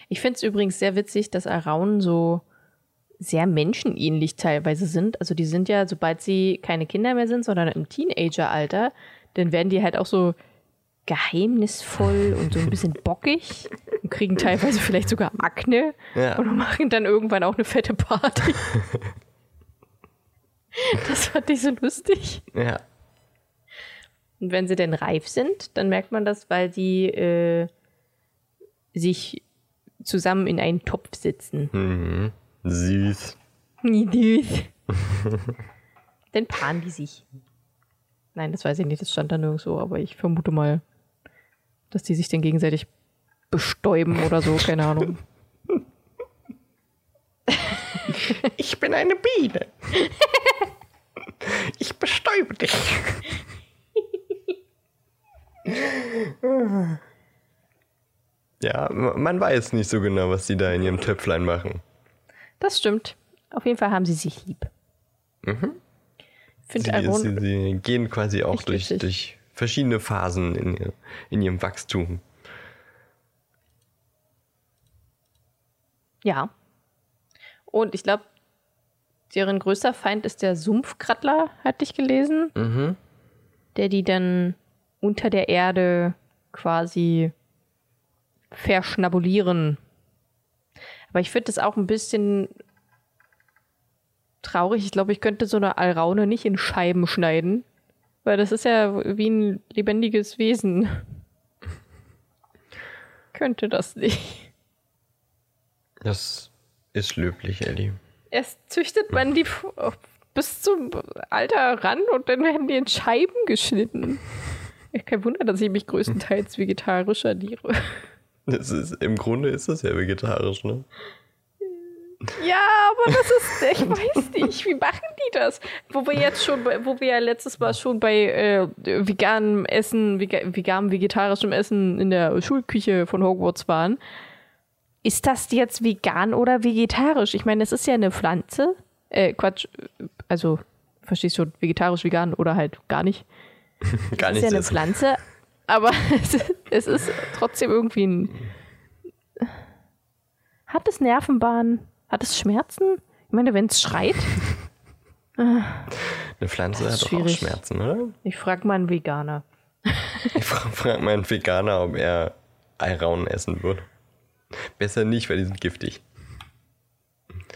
Ich finde es übrigens sehr witzig, dass Araunen so sehr menschenähnlich teilweise sind. Also die sind ja, sobald sie keine Kinder mehr sind, sondern im Teenageralter, dann werden die halt auch so geheimnisvoll und so ein bisschen bockig und kriegen teilweise vielleicht sogar Akne Ja. und machen dann irgendwann auch eine fette Party. das fand ich so lustig. Ja. Und wenn sie denn reif sind, dann merkt man das, weil die äh, sich zusammen in einen Topf sitzen. Mhm. Süß. Süß. dann paaren die sich. Nein, das weiß ich nicht, das stand da nirgendwo, aber ich vermute mal, dass die sich dann gegenseitig bestäuben oder so, keine Ahnung. Ich bin eine Biene. Ich bestäube dich. Ja, man weiß nicht so genau, was die da in ihrem Töpflein machen. Das stimmt. Auf jeden Fall haben sie sich lieb. Mhm. Ich finde Sie, sie, sie gehen quasi auch durch, durch verschiedene Phasen in, ihr, in ihrem Wachstum. ja. Und ich glaube, deren größter Feind ist der Sumpfkrattler, hatte ich gelesen. Mhm. der die dann unter der Erde quasi verschnabulieren. Aber ich finde es auch ein bisschen traurig. Ich glaube, ich könnte so eine Alraune nicht in Scheiben schneiden. Weil das ist ja wie ein lebendiges Wesen. könnte das nicht. Das ist löblich, Ellie. Erst züchtet man die bis zum Alter ran und dann werden die in Scheiben geschnitten. Kein Wunder, dass ich mich größtenteils vegetarisch ernähre. Ist, Im Grunde ist das ja vegetarisch, ne? Ja, aber das ist, ich weiß nicht, wie machen die das? Wo wir jetzt schon, wo wir ja letztes Mal schon bei äh, veganem Essen, vega, veganem vegetarischem Essen in der Schulküche von Hogwarts waren. Ist das jetzt vegan oder vegetarisch? Ich meine, es ist ja eine Pflanze. Äh, Quatsch, also, verstehst du, vegetarisch, vegan oder halt gar nicht. Gar Es ist ja eine. Pflanze, aber es ist, es ist trotzdem irgendwie ein. Hat es Nervenbahnen? Hat es Schmerzen? Ich meine, wenn es schreit, Eine Pflanze hat doch auch. Schmerzen, oder? ich frage mal einen Veganer. Ich frage frag mal einen Veganer, ob er Eiraunen essen würde. Besser nicht, weil die sind giftig.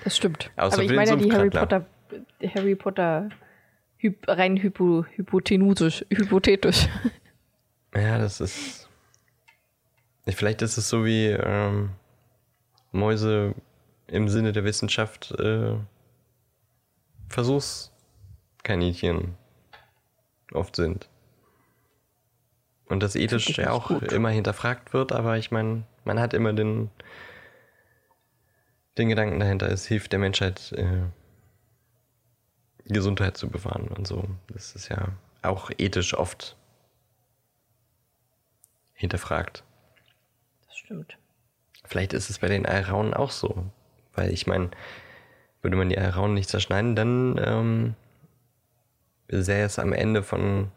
Das stimmt. Außer aber ich meine ja die Harry. Potter, Harry Potter hyp, rein hypo, hypotenusisch, hypothetisch. Ja, das ist. Vielleicht ist es so wie ähm, Mäuse im Sinne der Wissenschaft äh, Versuchskaninchen oft sind. Und das ethisch ja auch gut. immer hinterfragt wird, aber ich meine, man hat immer den, den Gedanken dahinter, es hilft der Menschheit, äh, Gesundheit zu bewahren und so. Das ist ja auch ethisch oft hinterfragt. Das stimmt. Vielleicht ist es bei den Alraunen auch so. Weil ich meine, würde man die Alraunen nicht zerschneiden, dann ähm, sähe es am Ende von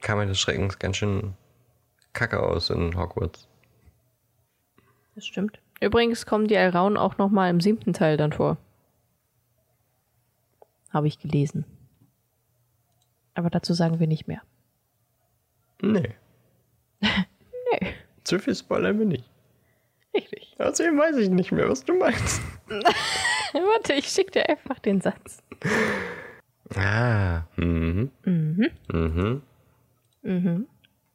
Kammer des Schreckens ganz schön kacke aus in Hogwarts. Das stimmt. Übrigens kommen die Alraunen auch noch mal im siebten Teil dann vor. Habe ich gelesen. Aber dazu sagen wir nicht mehr. Nee. Nee, Zu viel Spoiler bin ich. richtig. Außerdem weiß ich nicht mehr, was du meinst. Warte, ich schicke dir einfach den Satz. Ah. Mhm. Mhm. Mhm. Mhm.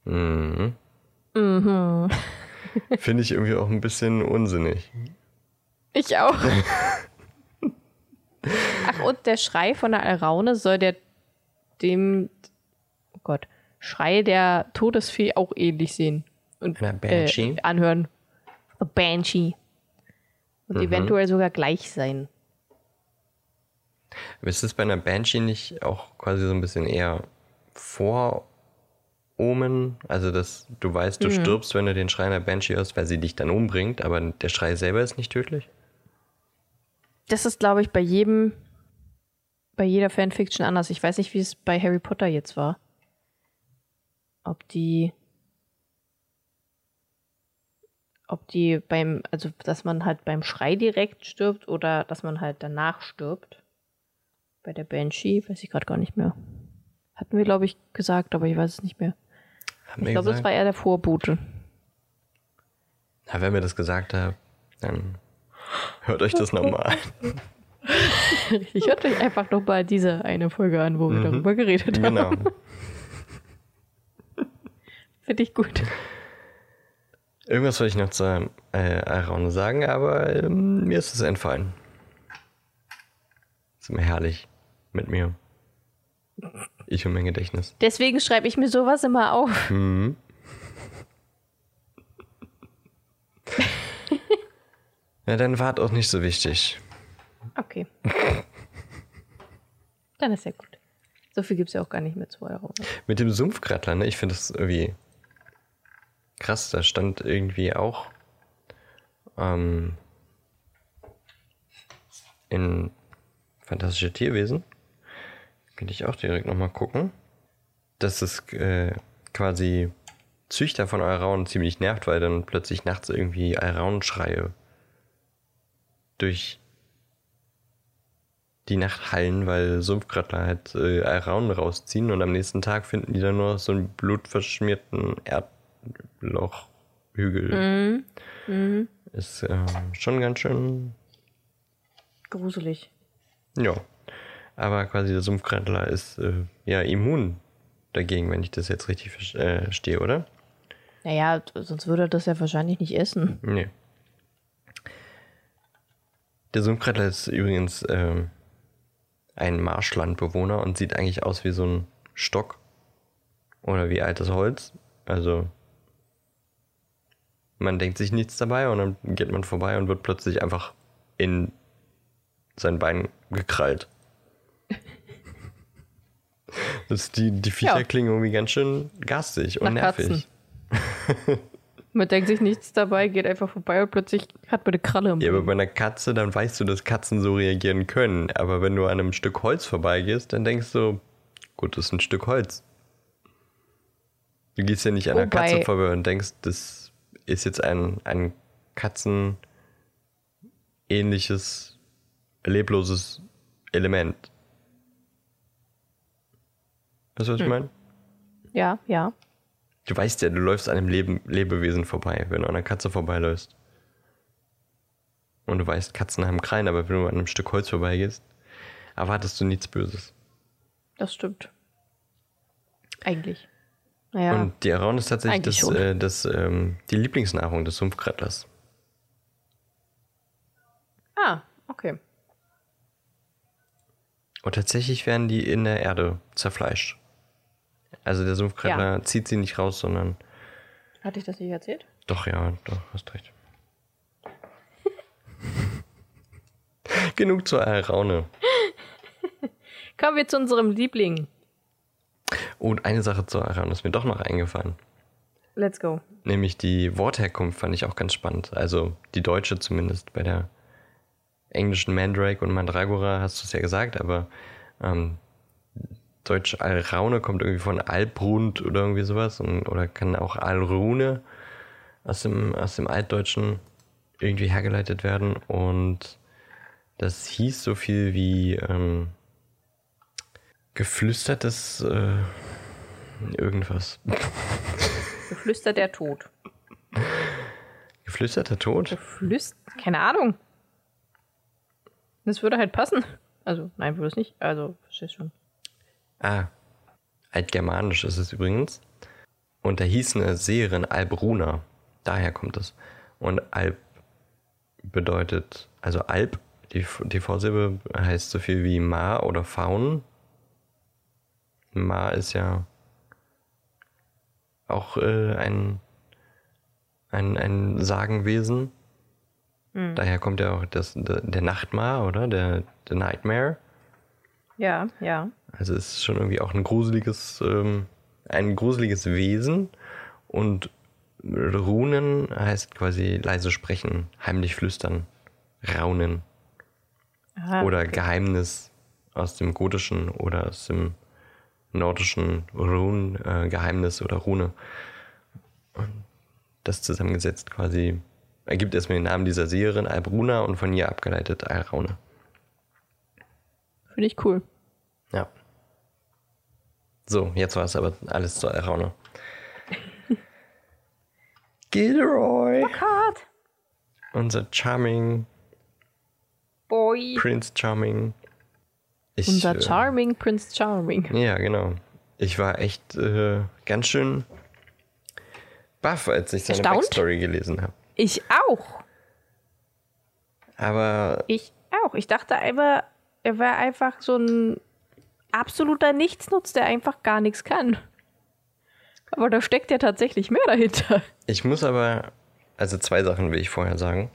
Mhm. Mhm. Finde ich irgendwie auch ein bisschen unsinnig. Ich auch. Ach, und der Schrei von der Alraune soll der dem, oh Gott, Schrei der Todesfee auch ähnlich sehen. Und? Äh, anhören. A Banshee. Und Mhm. eventuell sogar gleich sein. Aber Ist es bei einer Banshee nicht auch quasi so ein bisschen eher Voromen? Also, dass du weißt, du stirbst, wenn du den Schrei einer Banshee hörst, weil sie dich dann umbringt, aber der Schrei selber ist nicht tödlich? Das ist, glaube ich, bei jedem, bei jeder Fanfiction anders. Ich weiß nicht, wie es bei Harry Potter jetzt war. Ob die, ob die beim, also, dass man halt beim Schrei direkt stirbt oder dass man halt danach stirbt. Bei der Banshee, weiß ich gerade gar nicht mehr. Hatten wir, glaube ich, gesagt, aber ich weiß es nicht mehr. Haben Ich glaube, das gesagt? war eher der Vorbote. Na, wenn wir das gesagt haben, dann hört euch das nochmal an. Ich hört euch einfach noch mal diese eine Folge an, wo wir darüber geredet haben. Genau. Finde ich gut. Irgendwas wollte ich noch zur äh, Alraune sagen, aber ähm, mir ist es entfallen. Ist immer herrlich mit mir. Ich und mein Gedächtnis. Deswegen schreibe ich mir sowas immer auf. Mhm. Ja, dann war auch nicht so wichtig. Okay. Dann ist ja gut. So viel gibt es ja auch gar nicht mehr zu Euro. Mit dem Sumpfkrattler, ne? Ich finde das irgendwie krass. Da stand irgendwie auch ähm, in Fantastische Tierwesen. Könnte ich auch direkt nochmal gucken. Dass es äh, quasi Züchter von Alraunen ziemlich nervt, weil dann plötzlich nachts irgendwie Alraunenschreie durch die Nacht hallen, weil Sumpfkrattler halt äh, Alraunen rausziehen und am nächsten Tag finden die dann nur so einen blutverschmierten Erdlochhügel Ist äh, schon ganz schön. Gruselig. Ja. Aber quasi der Sumpfkrattler ist äh, ja immun dagegen, wenn ich das jetzt richtig verstehe, oder? Naja, sonst würde er das ja wahrscheinlich nicht essen. Nee. Der Sumpfkrattler ist übrigens ähm, ein Marschlandbewohner und sieht eigentlich aus wie so ein Stock oder wie altes Holz. Also man denkt sich nichts dabei und dann geht man vorbei und wird plötzlich einfach in sein Bein gekrallt. Das, die, die Viecher Ja. klingen irgendwie ganz schön garstig und Nach nervig. Man denkt sich nichts dabei, geht einfach vorbei und plötzlich hat man eine Kralle im Ja, aber bei einer Katze, dann weißt du, dass Katzen so reagieren können. Aber wenn du an einem Stück Holz vorbeigehst, dann denkst du, gut, das ist ein Stück Holz. Du gehst ja nicht an einer Katze vorbei und denkst, das ist jetzt ein, ein katzenähnliches, lebloses Element. Weißt du, was ich Hm. meine? Ja, ja. Du weißt ja, du läufst an einem Leben, Lebewesen vorbei, wenn du an einer Katze vorbeiläufst. Und du weißt, Katzen haben Krallen, aber wenn du an einem Stück Holz vorbeigehst, erwartest du nichts Böses. Das stimmt. Eigentlich. Naja. Und die Araun ist tatsächlich das, äh, das, ähm, die Lieblingsnahrung des Sumpfkrattlers. ah, okay. Und tatsächlich werden die in der Erde zerfleischt. Also der Sumpfkrattler zieht sie nicht raus, sondern Hatte ich das nicht erzählt? Doch, ja, doch, hast recht. Genug zur Araune. Kommen wir zu unserem Liebling. Und eine Sache zur Araune ist mir doch noch eingefallen. Let's go. Nämlich die Wortherkunft fand ich auch ganz spannend. Also die deutsche zumindest. Bei der englischen Mandrake und Mandragora hast du es ja gesagt, aber ähm, Deutsch Alraune kommt irgendwie von Albrund oder irgendwie sowas. Und, oder kann auch Alrune aus dem, aus dem Altdeutschen irgendwie hergeleitet werden. Und das hieß so viel wie ähm, geflüstertes äh, irgendwas. Geflüstert der Tod. Geflüsterter Tod? Geflüstert? Keine Ahnung. Das würde halt passen. Also, nein, würde es nicht. Also, verstehst schon. Ah, altgermanisch ist es übrigens. Und da hieß eine Seherin Albruna. Daher kommt es. Und Alb bedeutet, also Alb, die, die Vorsilbe heißt so viel wie Ma oder Faun. Ma ist ja auch äh, ein, ein, ein Sagenwesen. Daher kommt ja auch das, der, der Nachtmar, oder? Der, der Nightmare. Ja, ja. Also es ist schon irgendwie auch ein gruseliges, ähm, ein gruseliges Wesen. Und Runen heißt quasi leise sprechen, heimlich flüstern, raunen. Aha. Oder Geheimnis aus dem Gotischen oder aus dem nordischen Run, äh, oder Rune. Und das zusammengesetzt quasi ergibt erstmal den Namen dieser Seherin Albruna und von ihr abgeleitet Alraune. Finde ich cool. Ja. So, jetzt war es aber alles zur Alraune. Gilderoy, Cut. unser Charming, Boy. Prince Charming. Ich, Unser äh, Charming Prince Charming. Ja, genau. Ich war echt äh, ganz schön baff, als ich seine Erstaunt? Backstory gelesen habe. Ich auch. Aber Ich auch. Ich dachte einfach, er wäre einfach so ein absoluter Nichtsnutz, der einfach gar nichts kann. Aber da steckt ja tatsächlich mehr dahinter. ich muss aber, also zwei Sachen will ich vorher sagen.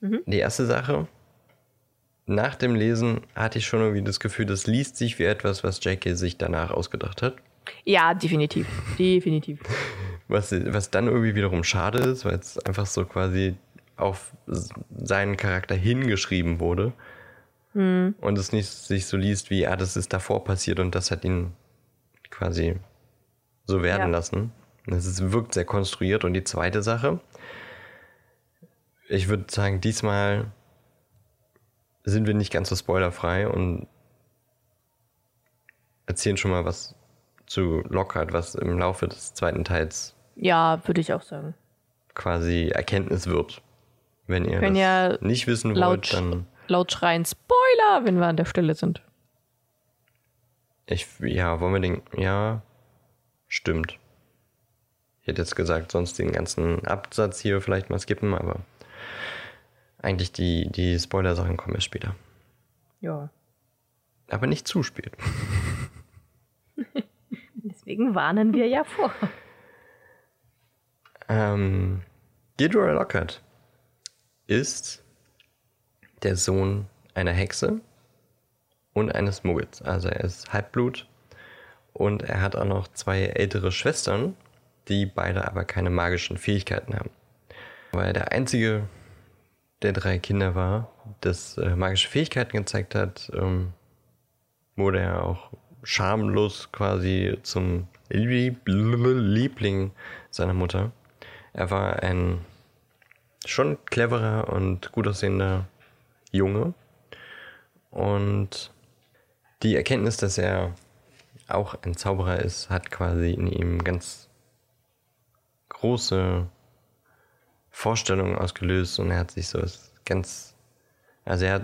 Die erste Sache, nach dem Lesen hatte ich schon irgendwie das Gefühl, das liest sich wie etwas, was Jackie sich danach ausgedacht hat. Ja, definitiv. Definitiv. Was, was dann irgendwie wiederum schade ist, weil es einfach so quasi auf seinen Charakter hingeschrieben wurde. Und es nicht sich so liest wie, ah, das ist davor passiert und das hat ihn quasi so werden Ja. lassen. Ist, wirkt sehr konstruiert. Und die zweite Sache, ich würde sagen, diesmal sind wir nicht ganz so spoilerfrei und erzählen schon mal was zu Lockhart, was im Laufe des zweiten Teils Ja, würde ich auch sagen. quasi Erkenntnis wird. Wenn ihr können das ja nicht wissen laut- wollt, dann Laut schreien Spoiler, wenn wir an der Stelle sind. ich ja, wollen wir den ja, stimmt. Ich hätte jetzt gesagt, sonst den ganzen Absatz hier vielleicht mal skippen, aber eigentlich die die Spoiler Sachen kommen erst später. Ja. Aber nicht zu spät. Deswegen warnen wir ja vor. Ähm, Gilderoy Lockhart ist der Sohn einer Hexe und eines Muggels. Also er ist Halbblut und er hat auch noch zwei ältere Schwestern, die beide aber keine magischen Fähigkeiten haben. Weil er der einzige der drei Kinder war, das äh, magische Fähigkeiten gezeigt hat, ähm, wurde er auch schamlos quasi zum Lieb Liebling seiner Mutter. Er war ein schon cleverer und gut aussehender Junge. Und die Erkenntnis, dass er auch ein Zauberer ist, hat quasi in ihm ganz große Vorstellungen ausgelöst und er hat sich so ganz, also er hat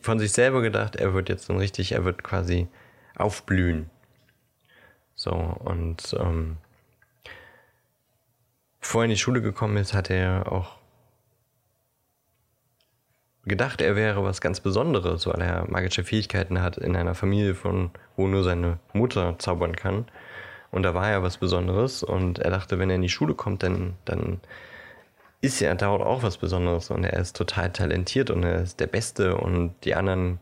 von sich selber gedacht, er wird jetzt so richtig, er wird quasi aufblühen. So, und ähm, bevor er in die Schule gekommen ist, hat er auch gedacht, er wäre was ganz Besonderes, weil er magische Fähigkeiten hat in einer Familie, von wo nur seine Mutter zaubern kann. Und da war er was Besonderes und er dachte, wenn er in die Schule kommt, dann, dann ist er dort auch was Besonderes und er ist total talentiert und er ist der Beste und die anderen,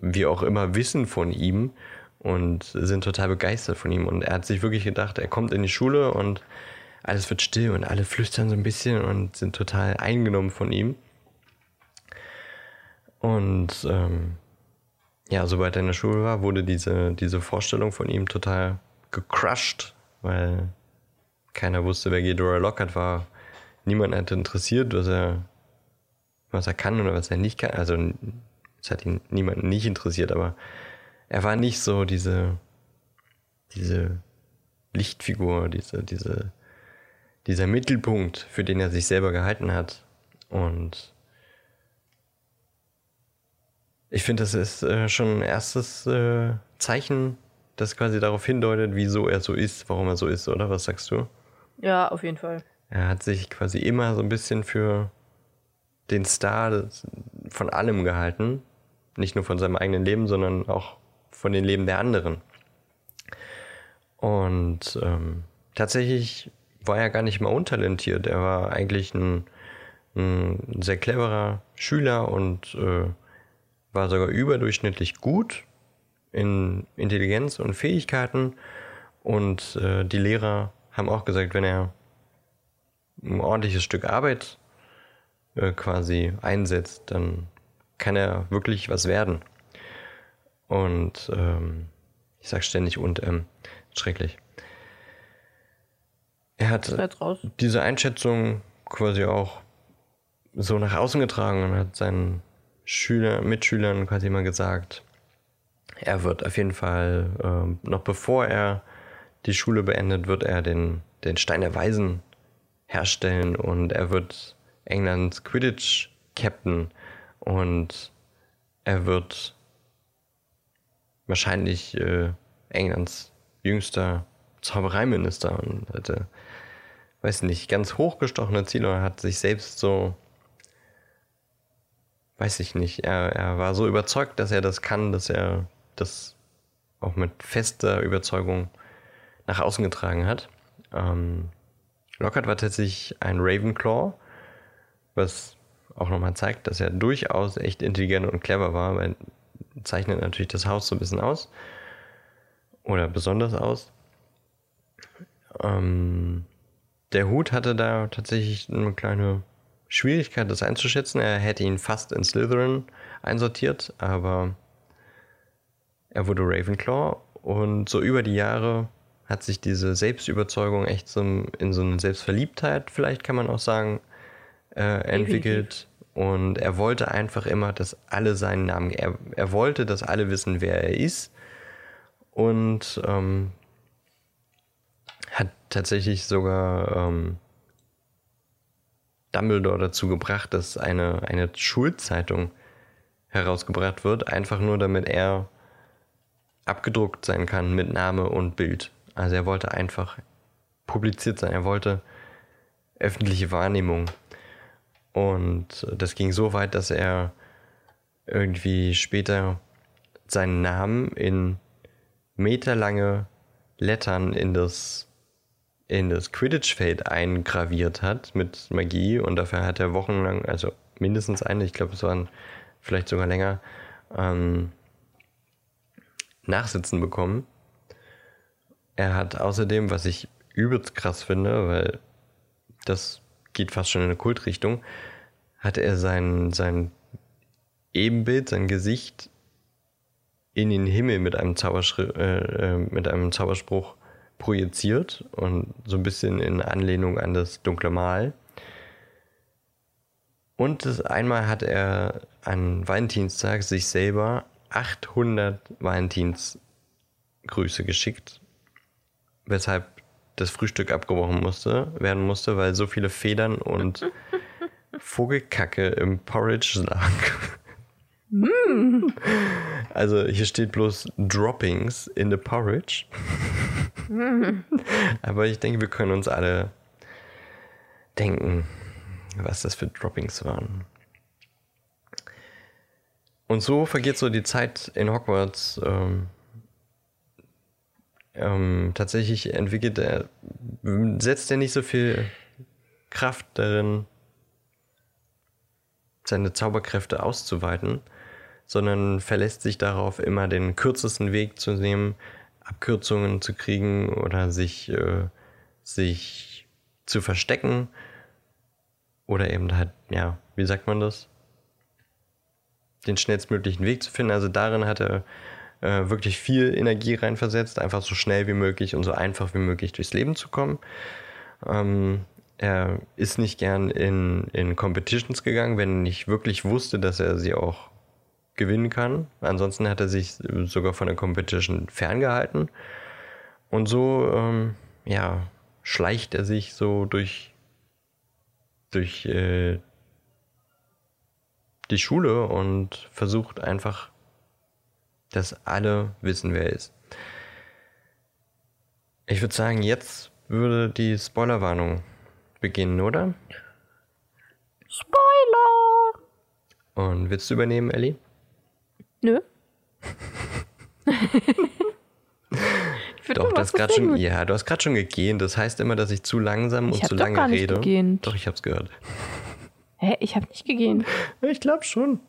wie auch immer, wissen von ihm und sind total begeistert von ihm. Und er hat sich wirklich gedacht, er kommt in die Schule und alles wird still und alle flüstern so ein bisschen und sind total eingenommen von ihm. Und ähm, ja, sobald er in der Schule war, wurde diese, diese Vorstellung von ihm total gecrushed, weil keiner wusste, wer Gilderoy Lockhart war. Niemand hatte interessiert, was er, was er kann oder was er nicht kann. Also es hat ihn niemanden nicht interessiert, aber er war nicht so diese, diese Lichtfigur, diese, diese, dieser Mittelpunkt, für den er sich selber gehalten hat. Und ich finde, das ist äh, schon ein erstes äh, Zeichen, das quasi darauf hindeutet, wieso er so ist, warum er so ist, oder? Was sagst du? Ja, auf jeden Fall. Er hat sich quasi immer so ein bisschen für den Star von allem gehalten. Nicht nur von seinem eigenen Leben, sondern auch von den Leben der anderen. Und ähm, tatsächlich war er gar nicht mal untalentiert. Er war eigentlich ein, ein sehr cleverer Schüler und äh, war sogar überdurchschnittlich gut in Intelligenz und Fähigkeiten. Und äh, die Lehrer haben auch gesagt, wenn er ein ordentliches Stück Arbeit äh, quasi einsetzt, dann kann er wirklich was werden. Und ähm, ich sag ständig und ähm, schrecklich. Er hat diese Einschätzung quasi auch so nach außen getragen und hat seinen Schüler, Mitschülern quasi mal gesagt, er wird auf jeden Fall, ähm, noch bevor er die Schule beendet, wird er den, den Stein der Weisen herstellen und er wird Englands Quidditch-Captain und er wird wahrscheinlich äh, Englands jüngster Zaubereiminister und hatte, weiß nicht, ganz hochgestochene Ziele und hat sich selbst so, weiß ich nicht, er, er war so überzeugt, dass er das kann, dass er das auch mit fester Überzeugung nach außen getragen hat. Ähm, Lockhart war tatsächlich ein Ravenclaw, was auch nochmal zeigt, dass er durchaus echt intelligent und clever war, weil zeichnet natürlich das Haus so ein bisschen aus. Oder besonders aus. Ähm, der Hut hatte da tatsächlich eine kleine Schwierigkeit, das einzuschätzen. Er hätte ihn fast in Slytherin einsortiert, aber er wurde Ravenclaw und so über die Jahre hat sich diese Selbstüberzeugung echt so in so eine Selbstverliebtheit, vielleicht kann man auch sagen, äh, entwickelt. Und er wollte einfach immer, dass alle seinen Namen, er, er wollte, dass alle wissen, wer er ist. Und ähm, hat tatsächlich sogar ähm, Dumbledore dazu gebracht, dass eine, eine Schulzeitung herausgebracht wird, einfach nur damit er abgedruckt sein kann mit Name und Bild. Also er wollte einfach publiziert sein, er wollte öffentliche Wahrnehmung. Und das ging so weit, dass er irgendwie später seinen Namen in meterlange Lettern in das in das Quidditch-Feld eingraviert hat mit Magie und dafür hat er wochenlang, also mindestens eine, ich glaube es waren vielleicht sogar länger, ähm, Nachsitzen bekommen. Er hat außerdem, was ich übelst krass finde, weil das geht fast schon in eine Kultrichtung, hat er sein, sein Ebenbild, sein Gesicht in den Himmel mit einem, äh, äh, mit einem Zauberspruch projiziert und so ein bisschen in Anlehnung an das dunkle Mal. Und das, einmal hat er an Valentinstag sich selber 800 Valentinsgrüße geschickt, weshalb das Frühstück abgebrochen musste, werden musste, weil so viele Federn und Vogelkacke im Porridge lag. Mm. Also hier steht bloß Droppings in the Porridge. Mm. Aber ich denke, wir können uns alle denken, was das für Droppings waren. Und so vergeht so die Zeit in Hogwarts. Ähm, ähm, tatsächlich entwickelt er, setzt er nicht so viel Kraft darin, seine Zauberkräfte auszuweiten, sondern verlässt sich darauf, immer den kürzesten Weg zu nehmen, Abkürzungen zu kriegen oder sich, äh, sich zu verstecken oder eben halt, ja, wie sagt man das? Den schnellstmöglichen Weg zu finden. Also darin hat er äh, wirklich viel Energie reinversetzt, einfach so schnell wie möglich und so einfach wie möglich durchs Leben zu kommen. Ähm, er ist nicht gern in, in Competitions gegangen, wenn er nicht wirklich wusste, dass er sie auch gewinnen kann. Ansonsten hat er sich sogar von der Competition ferngehalten. Und so, ähm, ja, schleicht er sich so durch, durch äh, die Schule und versucht einfach, dass alle wissen, wer er ist. Ich würde sagen, jetzt würde die Spoilerwarnung beginnen, oder? Spoiler! Und willst du übernehmen, Ellie? Nö. Doch, du hast gerade schon, ja, du hast gerade schon gegähnt. Das heißt immer, dass ich zu langsam ich und zu lange gar nicht rede. Gegähnt. Doch, ich hab's gehört. Hä, ich habe nicht gegähnt. Ich glaube schon.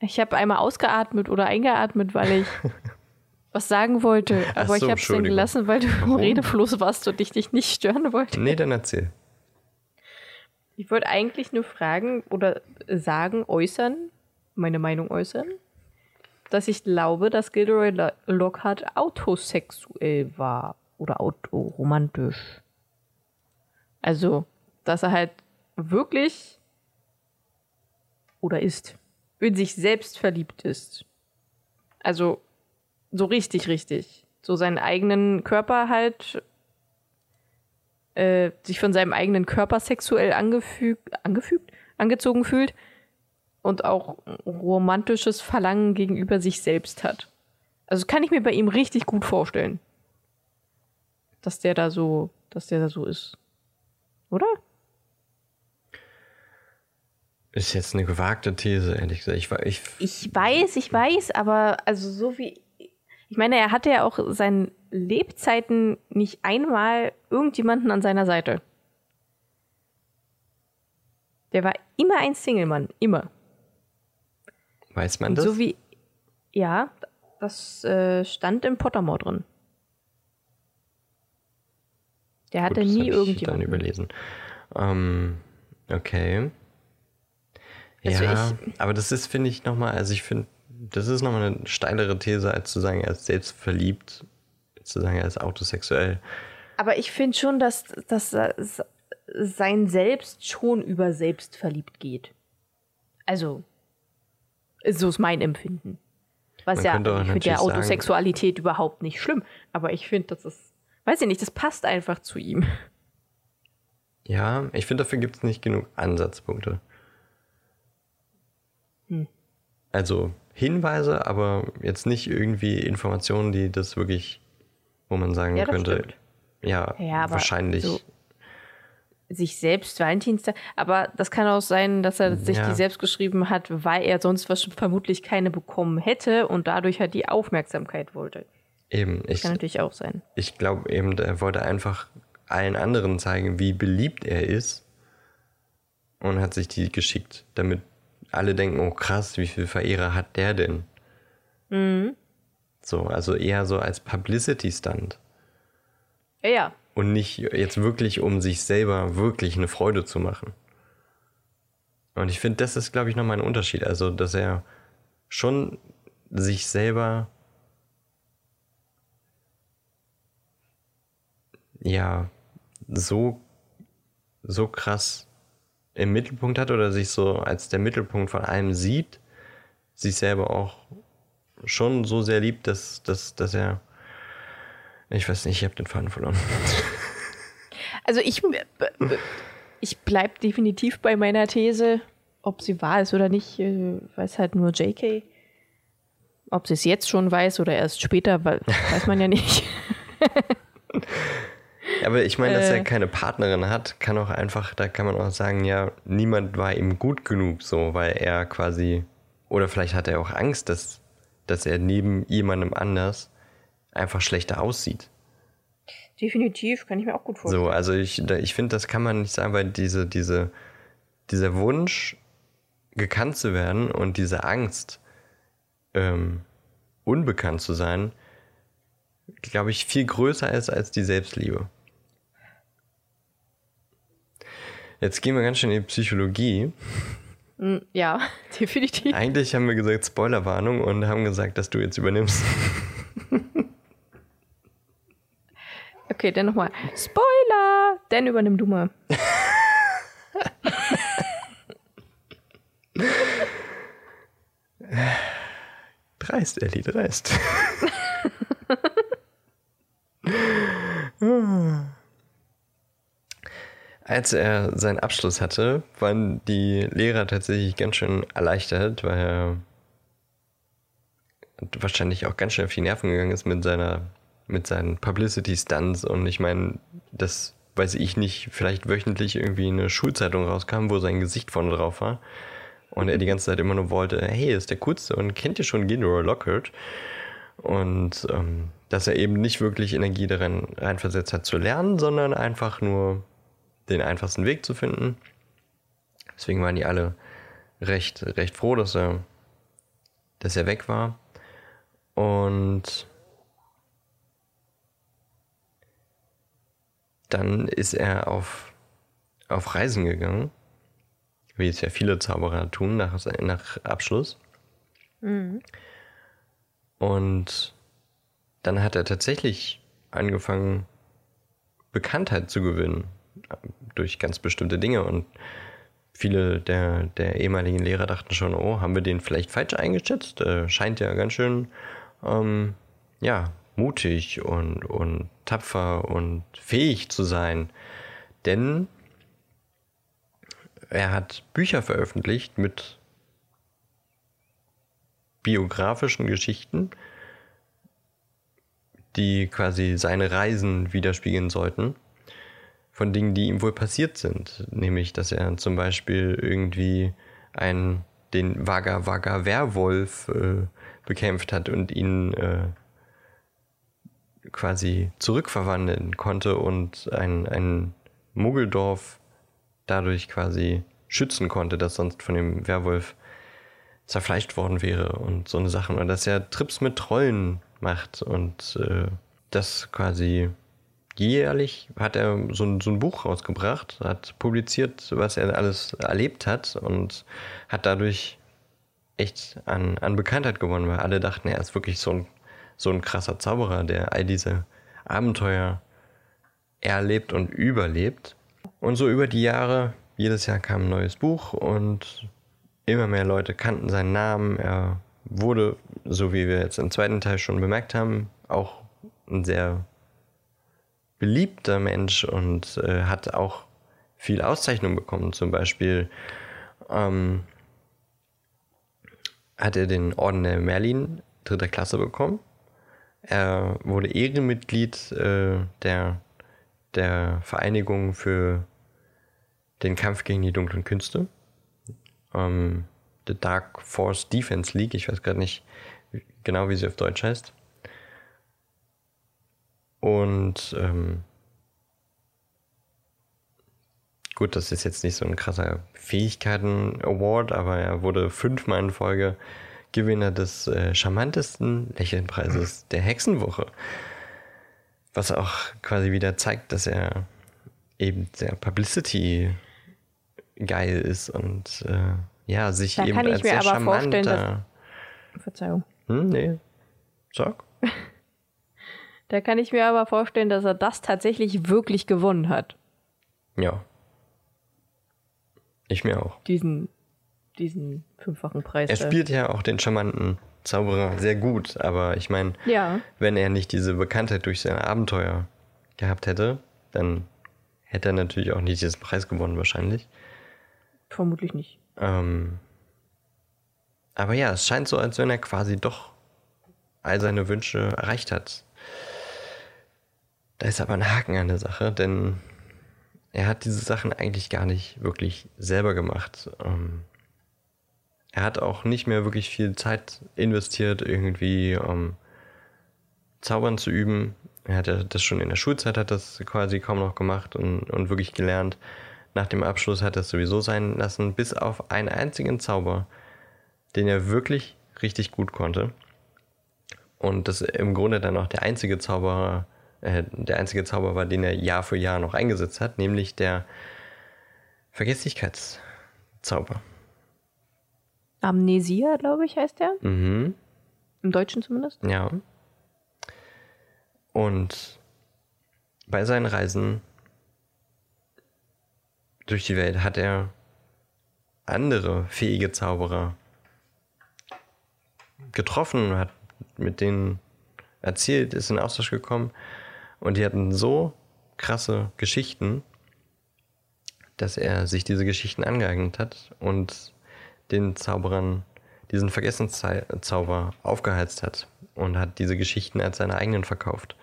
Ich habe einmal ausgeatmet oder eingeatmet, weil ich was sagen wollte. Aber so, ich habe es dann gelassen, weil du Warum? redefluss warst und ich dich nicht stören wollte. Nee, dann erzähl. Ich wollte eigentlich nur fragen oder sagen, äußern, meine Meinung äußern, dass ich glaube, dass Gilderoy Lockhart autosexuell war oder autoromantisch. Also, dass er halt wirklich oder ist, in sich selbst verliebt ist. Also, so richtig, richtig. So seinen eigenen Körper halt, äh, sich von seinem eigenen Körper sexuell angefügt, angefügt, angezogen fühlt und auch romantisches Verlangen gegenüber sich selbst hat. Also kann ich mir bei ihm richtig gut vorstellen. Dass der da so, dass der da so ist. Oder? Ist jetzt eine gewagte These, ehrlich gesagt. Ich, ich, ich weiß, ich weiß, aber also so wie. Ich meine, er hatte ja auch seinen Lebzeiten nicht einmal irgendjemanden an seiner Seite. Der war immer ein Single-Mann, immer. Weiß man das? So wie, ja, das äh, stand im Pottermore drin. Der hatte Gut, nie irgendjemanden. dann überlesen. Ähm, okay. Also ja, ich, aber das ist, finde ich, nochmal, also ich finde, das ist nochmal eine steilere These, als zu sagen, er ist selbst verliebt, zu sagen, er ist autosexuell. Aber ich finde schon, dass, dass sein Selbst schon über selbst verliebt geht. Also, so ist mein Empfinden. Was Man ja, ich finde ja Autosexualität sagen, überhaupt nicht schlimm. Aber ich finde, das ist, weiß ich nicht, das passt einfach zu ihm. Ja, ich finde, dafür gibt es nicht genug Ansatzpunkte. Hm. Also Hinweise, aber jetzt nicht irgendwie Informationen, die das wirklich, wo man sagen Ja, das könnte, stimmt. ja, Ja, wahrscheinlich. so- sich selbst Valentinstag, aber das kann auch sein, dass er sich Ja. die selbst geschrieben hat, weil er sonst was vermutlich keine bekommen hätte und dadurch halt die Aufmerksamkeit wollte. Eben, ich, Kann natürlich auch sein. ich glaube eben, er wollte einfach allen anderen zeigen, wie beliebt er ist und hat sich die geschickt, damit alle denken, oh krass, wie viele Verehrer hat der denn? Mhm. So, also eher so als Publicity-Stunt ja. und nicht jetzt wirklich, um sich selber wirklich eine Freude zu machen. Und ich finde, das ist, glaube ich, nochmal ein Unterschied. Also, dass er schon sich selber ja so, so krass im Mittelpunkt hat oder sich so als der Mittelpunkt von allem sieht, sich selber auch schon so sehr liebt, dass, dass, dass er. Ich weiß nicht, ich habe den Faden verloren. Also ich, ich bleib definitiv bei meiner These, ob sie wahr ist oder nicht, äh, weiß halt nur JK. Ob sie es jetzt schon weiß oder erst später, weiß man ja nicht. Aber ich meine, dass Äh. er keine Partnerin hat, kann auch einfach, da kann man auch sagen, ja, niemand war ihm gut genug, so, weil er quasi, oder vielleicht hat er auch Angst, dass, dass er neben jemandem anders einfach schlechter aussieht. Definitiv, kann ich mir auch gut vorstellen. So, also ich, ich finde, das kann man nicht sagen, weil diese, diese, dieser Wunsch, gekannt zu werden und diese Angst, ähm, unbekannt zu sein, glaube ich, viel größer ist als die Selbstliebe. Jetzt gehen wir ganz schön in die Psychologie. Mm, Ja, definitiv. Eigentlich haben wir gesagt Spoilerwarnung und haben gesagt, dass du jetzt übernimmst. Okay, dann nochmal. Spoiler! Dann übernimm du mal. Dreist, Ellie, dreist. Als er seinen Abschluss hatte, waren die Lehrer tatsächlich ganz schön erleichtert, weil er wahrscheinlich auch ganz schön auf die Nerven gegangen ist mit seiner, mit seinen Publicity-Stunts. Und ich meine, das weiß ich nicht, vielleicht wöchentlich irgendwie eine Schulzeitung rauskam, wo sein Gesicht vorne drauf war. Und er die ganze Zeit immer nur wollte, hey, ist der coolste und kennt ihr schon Gilderoy Lockhart? Und ähm, dass er eben nicht wirklich Energie darin reinversetzt hat zu lernen, sondern einfach nur den einfachsten Weg zu finden. Deswegen waren die alle recht, recht froh, dass er, dass er weg war. Und dann ist er auf, auf Reisen gegangen, wie es ja viele Zauberer tun nach, nach Abschluss. Und dann hat er tatsächlich angefangen, Bekanntheit zu gewinnen durch ganz bestimmte Dinge. Und viele der, der ehemaligen Lehrer dachten schon, oh, haben wir den vielleicht falsch eingeschätzt? Äh, scheint ja ganz schön, ähm, ja, mutig und, und tapfer und fähig zu sein. Denn er hat Bücher veröffentlicht mit biografischen Geschichten, die quasi seine Reisen widerspiegeln sollten, von Dingen, die ihm wohl passiert sind. Nämlich, dass er zum Beispiel irgendwie einen, den Vaga Vaga Werwolf äh, bekämpft hat und ihn äh, quasi zurückverwandeln konnte und ein, ein Muggeldorf dadurch quasi schützen konnte, das sonst von dem Werwolf zerfleischt worden wäre und so eine Sachen. Und dass er Trips mit Trollen macht und äh, das quasi jährlich hat er so ein, so ein Buch rausgebracht, hat publiziert, was er alles erlebt hat und hat dadurch echt an, an Bekanntheit gewonnen, weil alle dachten, er ist wirklich so ein, so ein krasser Zauberer, der all diese Abenteuer erlebt und überlebt. Und so über die Jahre, jedes Jahr kam ein neues Buch und immer mehr Leute kannten seinen Namen. Er wurde, so wie wir jetzt im zweiten Teil schon bemerkt haben, auch ein sehr beliebter Mensch und äh, hat auch viel Auszeichnung bekommen. Zum Beispiel ähm, hat er den Orden der Merlin dritter Klasse bekommen. Er wurde Ehrenmitglied äh, der, der Vereinigung für den Kampf gegen die dunklen Künste. Ähm, The Dark Force Defense League. Ich weiß gerade nicht genau, wie sie auf Deutsch heißt. Und ähm, gut, das ist jetzt nicht so ein krasser Fähigkeiten-Award, aber er wurde fünfmal in Folge Gewinner des äh, charmantesten Lächelnpreises der Hexenwoche. Was auch quasi wieder zeigt, dass er eben sehr Publicity geil ist und äh, ja, sich Da eben kann ich als mir sehr aber vorstellen, charmanter. Verzeihung. Hm, nee. Sag. Da kann ich mir aber vorstellen, dass er das tatsächlich wirklich gewonnen hat. Ja. Ich mir auch. Diesen, diesen fünffachen Preis. Er spielt ja auch den charmanten Zauberer sehr gut, aber ich meine, Ja, wenn er nicht diese Bekanntheit durch seine Abenteuer gehabt hätte, dann hätte er natürlich auch nicht diesen Preis gewonnen, wahrscheinlich. vermutlich nicht. Ähm, aber ja, es scheint so, als wenn er quasi doch all seine Wünsche erreicht hat. Da ist aber ein Haken an der Sache, denn er hat diese Sachen eigentlich gar nicht wirklich selber gemacht. Ähm, er hat auch nicht mehr wirklich viel Zeit investiert, irgendwie um Zaubern zu üben. Er hat ja das schon in der Schulzeit hat das quasi kaum noch gemacht und, und wirklich gelernt. Nach dem Abschluss hat er es sowieso sein lassen, bis auf einen einzigen Zauber, den er wirklich richtig gut konnte. Und das im Grunde dann auch der einzige Zauberer, äh, der einzige Zauber war, den er Jahr für Jahr noch eingesetzt hat, nämlich der Vergesslichkeitszauber. Amnesia, glaube ich, heißt der. Mhm. Im Deutschen zumindest. Ja. Und bei seinen Reisen durch die Welt hat er andere fähige Zauberer getroffen, hat mit denen erzählt, ist in Austausch gekommen und die hatten so krasse Geschichten, dass er sich diese Geschichten angeeignet hat und den Zauberern diesen Vergessenszauber aufgeheizt hat und hat diese Geschichten als seine eigenen verkauft.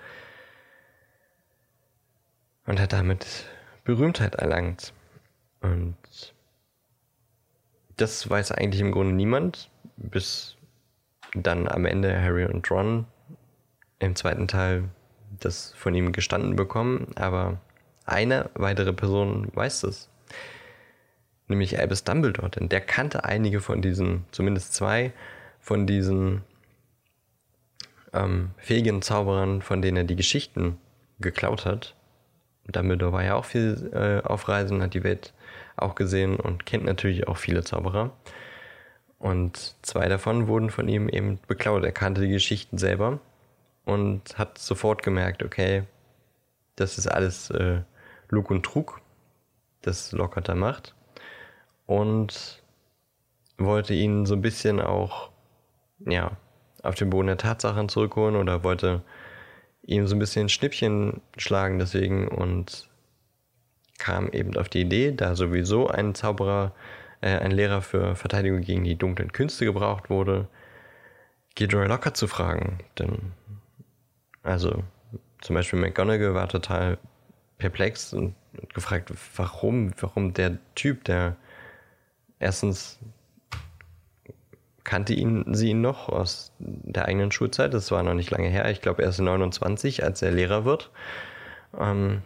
Und hat damit Berühmtheit erlangt. Und das weiß eigentlich im Grunde niemand, bis dann am Ende Harry und Ron im zweiten Teil das von ihm gestanden bekommen. Aber eine weitere Person weiß das nämlich Albus Dumbledore, denn der kannte einige von diesen, zumindest zwei von diesen ähm, fähigen Zauberern, von denen er die Geschichten geklaut hat. Dumbledore war ja auch viel äh, auf Reisen, hat die Welt auch gesehen und kennt natürlich auch viele Zauberer. Und zwei davon wurden von ihm eben beklaut. Er kannte die Geschichten selber und hat sofort gemerkt, okay, das ist alles äh, Lug und Trug, das Lockhart da macht und wollte ihn so ein bisschen auch, ja, auf den Boden der Tatsachen zurückholen oder wollte ihm so ein bisschen Schnippchen schlagen deswegen und kam eben auf die Idee, da sowieso ein Zauberer, äh, ein Lehrer für Verteidigung gegen die dunklen Künste gebraucht wurde, Gilderoy Lockhart zu fragen. Denn, also, zum Beispiel McGonagall war total perplex und gefragt, warum, warum der Typ, der erstens kannte ihn, sie ihn noch aus der eigenen Schulzeit. Das war noch nicht lange her. Ich glaube, er ist 29, als er Lehrer wird. Ähm,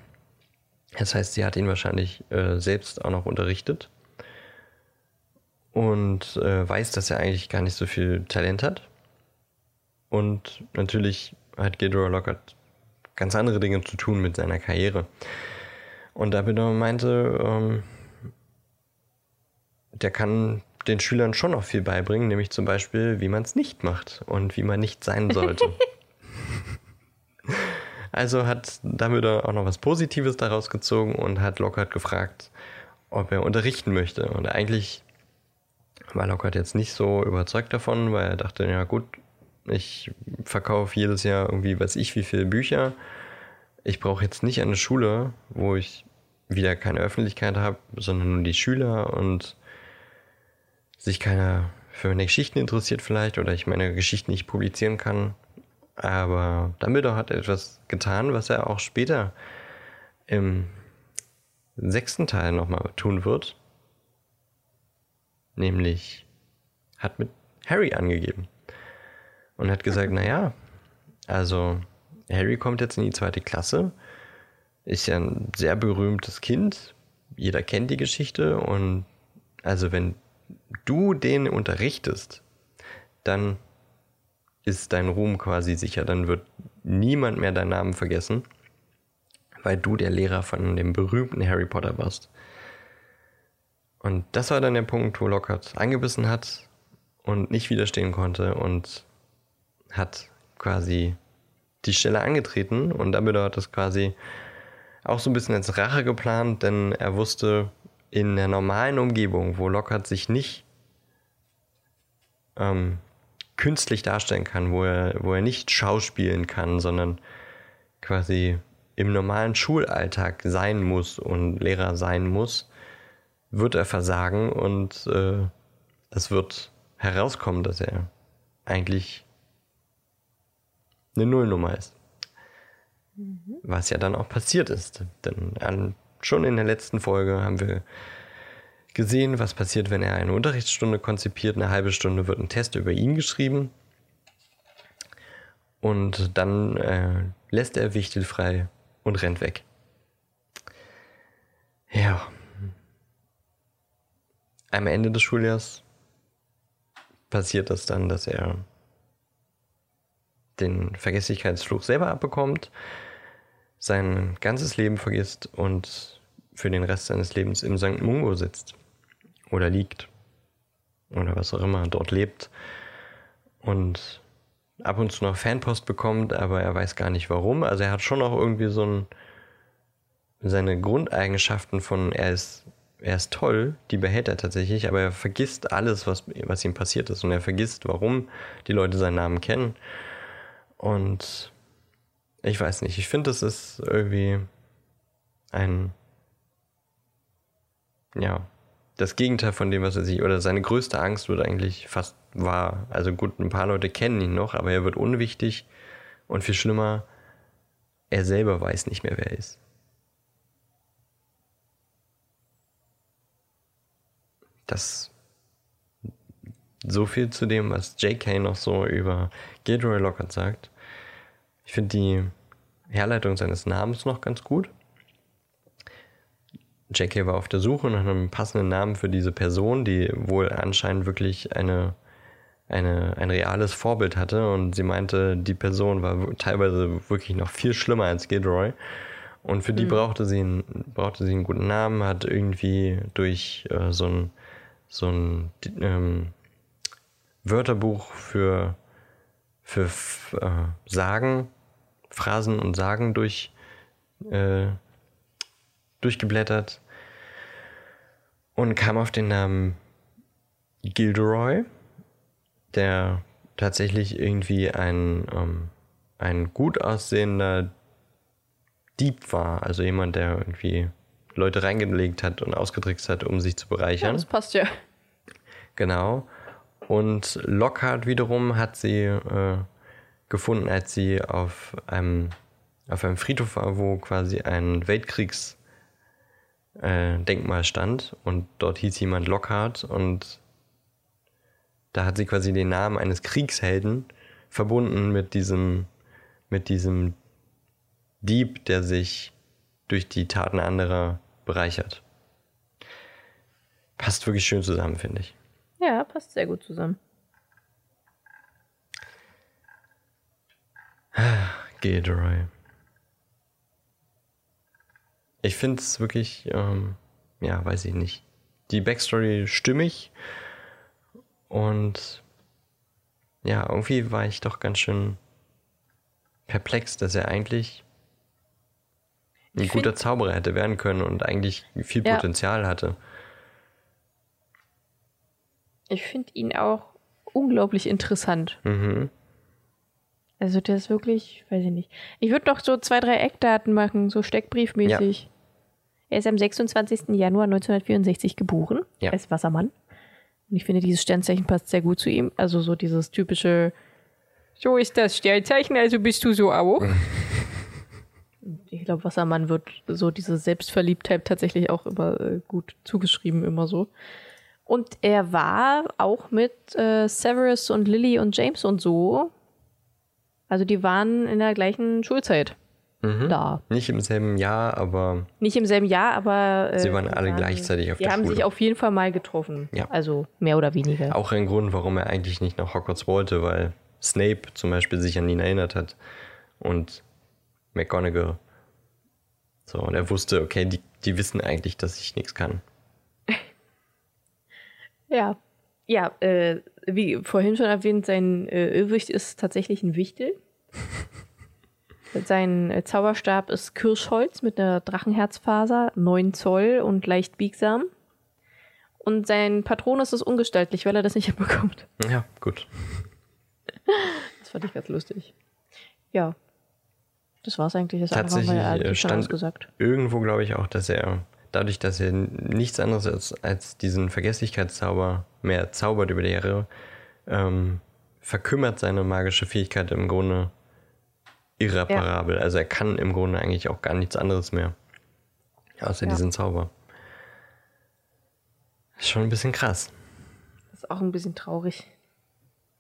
das heißt, sie hat ihn wahrscheinlich äh, selbst auch noch unterrichtet. Und äh, weiß, dass er eigentlich gar nicht so viel Talent hat. Und natürlich hat Gilderoy Lockhart ganz andere Dinge zu tun mit seiner Karriere. Und Dumbledore meinte, ähm, der kann den Schülern schon noch viel beibringen, nämlich zum Beispiel, wie man es nicht macht und wie man nicht sein sollte. also hat Dumbledore auch noch was Positives daraus gezogen und hat Lockhart gefragt, ob er unterrichten möchte. Und eigentlich war Lockhart jetzt nicht so überzeugt davon, weil er dachte, ja gut, ich verkaufe jedes Jahr irgendwie, weiß ich, wie viele Bücher. Ich brauche jetzt nicht eine Schule, wo ich wieder keine Öffentlichkeit habe, sondern nur die Schüler und sich keiner für meine Geschichten interessiert vielleicht oder ich meine Geschichten nicht publizieren kann. Aber Dumbledore hat etwas getan, was er auch später im sechsten Teil nochmal tun wird. Nämlich hat mit Harry angegeben und hat gesagt, naja, also Harry kommt jetzt in die zweite Klasse, ist ja ein sehr berühmtes Kind, jeder kennt die Geschichte und also wenn du den unterrichtest, dann ist dein Ruhm quasi sicher, dann wird niemand mehr deinen Namen vergessen, weil du der Lehrer von dem berühmten Harry Potter warst. Und das war dann der Punkt, wo Lockhart angebissen hat und nicht widerstehen konnte und hat quasi die Stelle angetreten und Dumbledore hat das quasi auch so ein bisschen als Rache geplant, denn er wusste in der normalen Umgebung, wo Lockhart sich nicht ähm, künstlich darstellen kann, wo er, wo er nicht schauspielen kann, sondern quasi im normalen Schulalltag sein muss und Lehrer sein muss, wird er versagen und äh, es wird herauskommen, dass er eigentlich eine Nullnummer ist. Was ja dann auch passiert ist. Denn an, schon in der letzten Folge haben wir gesehen, was passiert, wenn er eine Unterrichtsstunde konzipiert. Eine halbe Stunde wird ein Test über ihn geschrieben. Und dann äh, lässt er Wichtel frei und rennt weg. Ja. Am Ende des Schuljahrs passiert das dann, dass er den Vergesslichkeitsfluch selber abbekommt, sein ganzes Leben vergisst und für den Rest seines Lebens im St. Mungo sitzt oder liegt oder was auch immer dort lebt und ab und zu noch Fanpost bekommt, aber er weiß gar nicht warum. Also er hat schon auch irgendwie so ein seine Grundeigenschaften von er ist er ist toll, die behält er tatsächlich, aber er vergisst alles, was, was ihm passiert ist und er vergisst, warum die Leute seinen Namen kennen. Und ich weiß nicht, ich finde, es ist irgendwie ein, ja, das Gegenteil von dem, was er sich, oder seine größte Angst wird eigentlich fast wahr. Also gut, ein paar Leute kennen ihn noch, aber er wird unwichtig und viel schlimmer, er selber weiß nicht mehr, wer er ist. Das so viel zu dem, was J.K. noch so über Gilderoy Lockhart sagt. Ich finde die Herleitung seines Namens noch ganz gut. J.K. war auf der Suche nach einem passenden Namen für diese Person, die wohl anscheinend wirklich eine, eine, ein reales Vorbild hatte. Und sie meinte, die Person war teilweise wirklich noch viel schlimmer als Gilderoy. Und für die mhm. brauchte, sie einen, brauchte sie einen guten Namen, hat irgendwie durch äh, so ein, so ein ähm, Wörterbuch für, für äh, Sagen, Phrasen und Sagen durch, äh, durchgeblättert und kam auf den Namen Gilderoy, der tatsächlich irgendwie ein, ähm, ein gut aussehender Dieb war, also jemand, der irgendwie Leute reingelegt hat und ausgetrickst hat, um sich zu bereichern. Ja, das passt ja. Genau. Und Lockhart wiederum hat sie äh, gefunden, als sie auf einem, auf einem Friedhof war, wo quasi ein Weltkriegsdenkmal äh, stand. Und dort hieß jemand Lockhart. Und da hat sie quasi den Namen eines Kriegshelden verbunden mit diesem, mit diesem Dieb, der sich durch die Taten anderer bereichert. Passt wirklich schön zusammen, finde ich. Ja, passt sehr gut zusammen. Gilderoy. Ich finde es wirklich, ähm, ja, weiß ich nicht. Die Backstory stimmig und ja, irgendwie war ich doch ganz schön perplex, dass er eigentlich ein ich guter Zauberer hätte werden können und eigentlich viel ja. Potenzial hatte. Ich finde ihn auch unglaublich interessant. Mhm. Also der ist wirklich, weiß ich nicht. Ich würde noch so zwei, drei Eckdaten machen, so Steckbriefmäßig. Ja. Er ist am 26. Januar 1964 geboren Ja. als Wassermann. Und ich finde, dieses Sternzeichen passt sehr gut zu ihm. Also so dieses typische, so ist das Sternzeichen, also bist du so auch. ich glaube, Wassermann wird so diese Selbstverliebtheit tatsächlich auch immer äh, gut zugeschrieben, immer so. Und er war auch mit äh, Severus und Lily und James und so. Also die waren in der gleichen Schulzeit da. Nicht im selben Jahr, aber Nicht im selben Jahr, aber. Äh, Sie waren die alle gleichzeitig auf die der haben Schule. sich auf jeden Fall mal getroffen. Ja. Also mehr oder weniger. auch ein Grund, warum er eigentlich nicht nach Hogwarts wollte, weil Snape zum Beispiel sich an ihn erinnert hat und McGonagall. So, und er wusste, okay, die, die wissen eigentlich, dass ich nichts kann. Ja. Ja, äh, wie vorhin schon erwähnt, sein äh, Irrwicht ist tatsächlich ein Wichtel. sein äh, Zauberstab ist Kirschholz mit einer Drachenherzfaser, 9 Zoll und leicht biegsam. Und sein Patronus ist ungestaltlich, weil er das nicht hinbekommt. Ja, gut. Das fand ich ganz lustig. Ja. Das war's eigentlich. Das andere haben wir Tatsächlich ja äh, stand ausgesagt. irgendwo, glaube ich, auch, dass er, dadurch, dass er nichts anderes als, als diesen Vergesslichkeitszauber mehr zaubert über die Jahre, ähm, verkümmert seine magische Fähigkeit im Grunde irreparabel. Also er kann im Grunde eigentlich auch gar nichts anderes mehr. Außer Ja. diesen Zauber. Ist schon ein bisschen krass. Das ist auch ein bisschen traurig.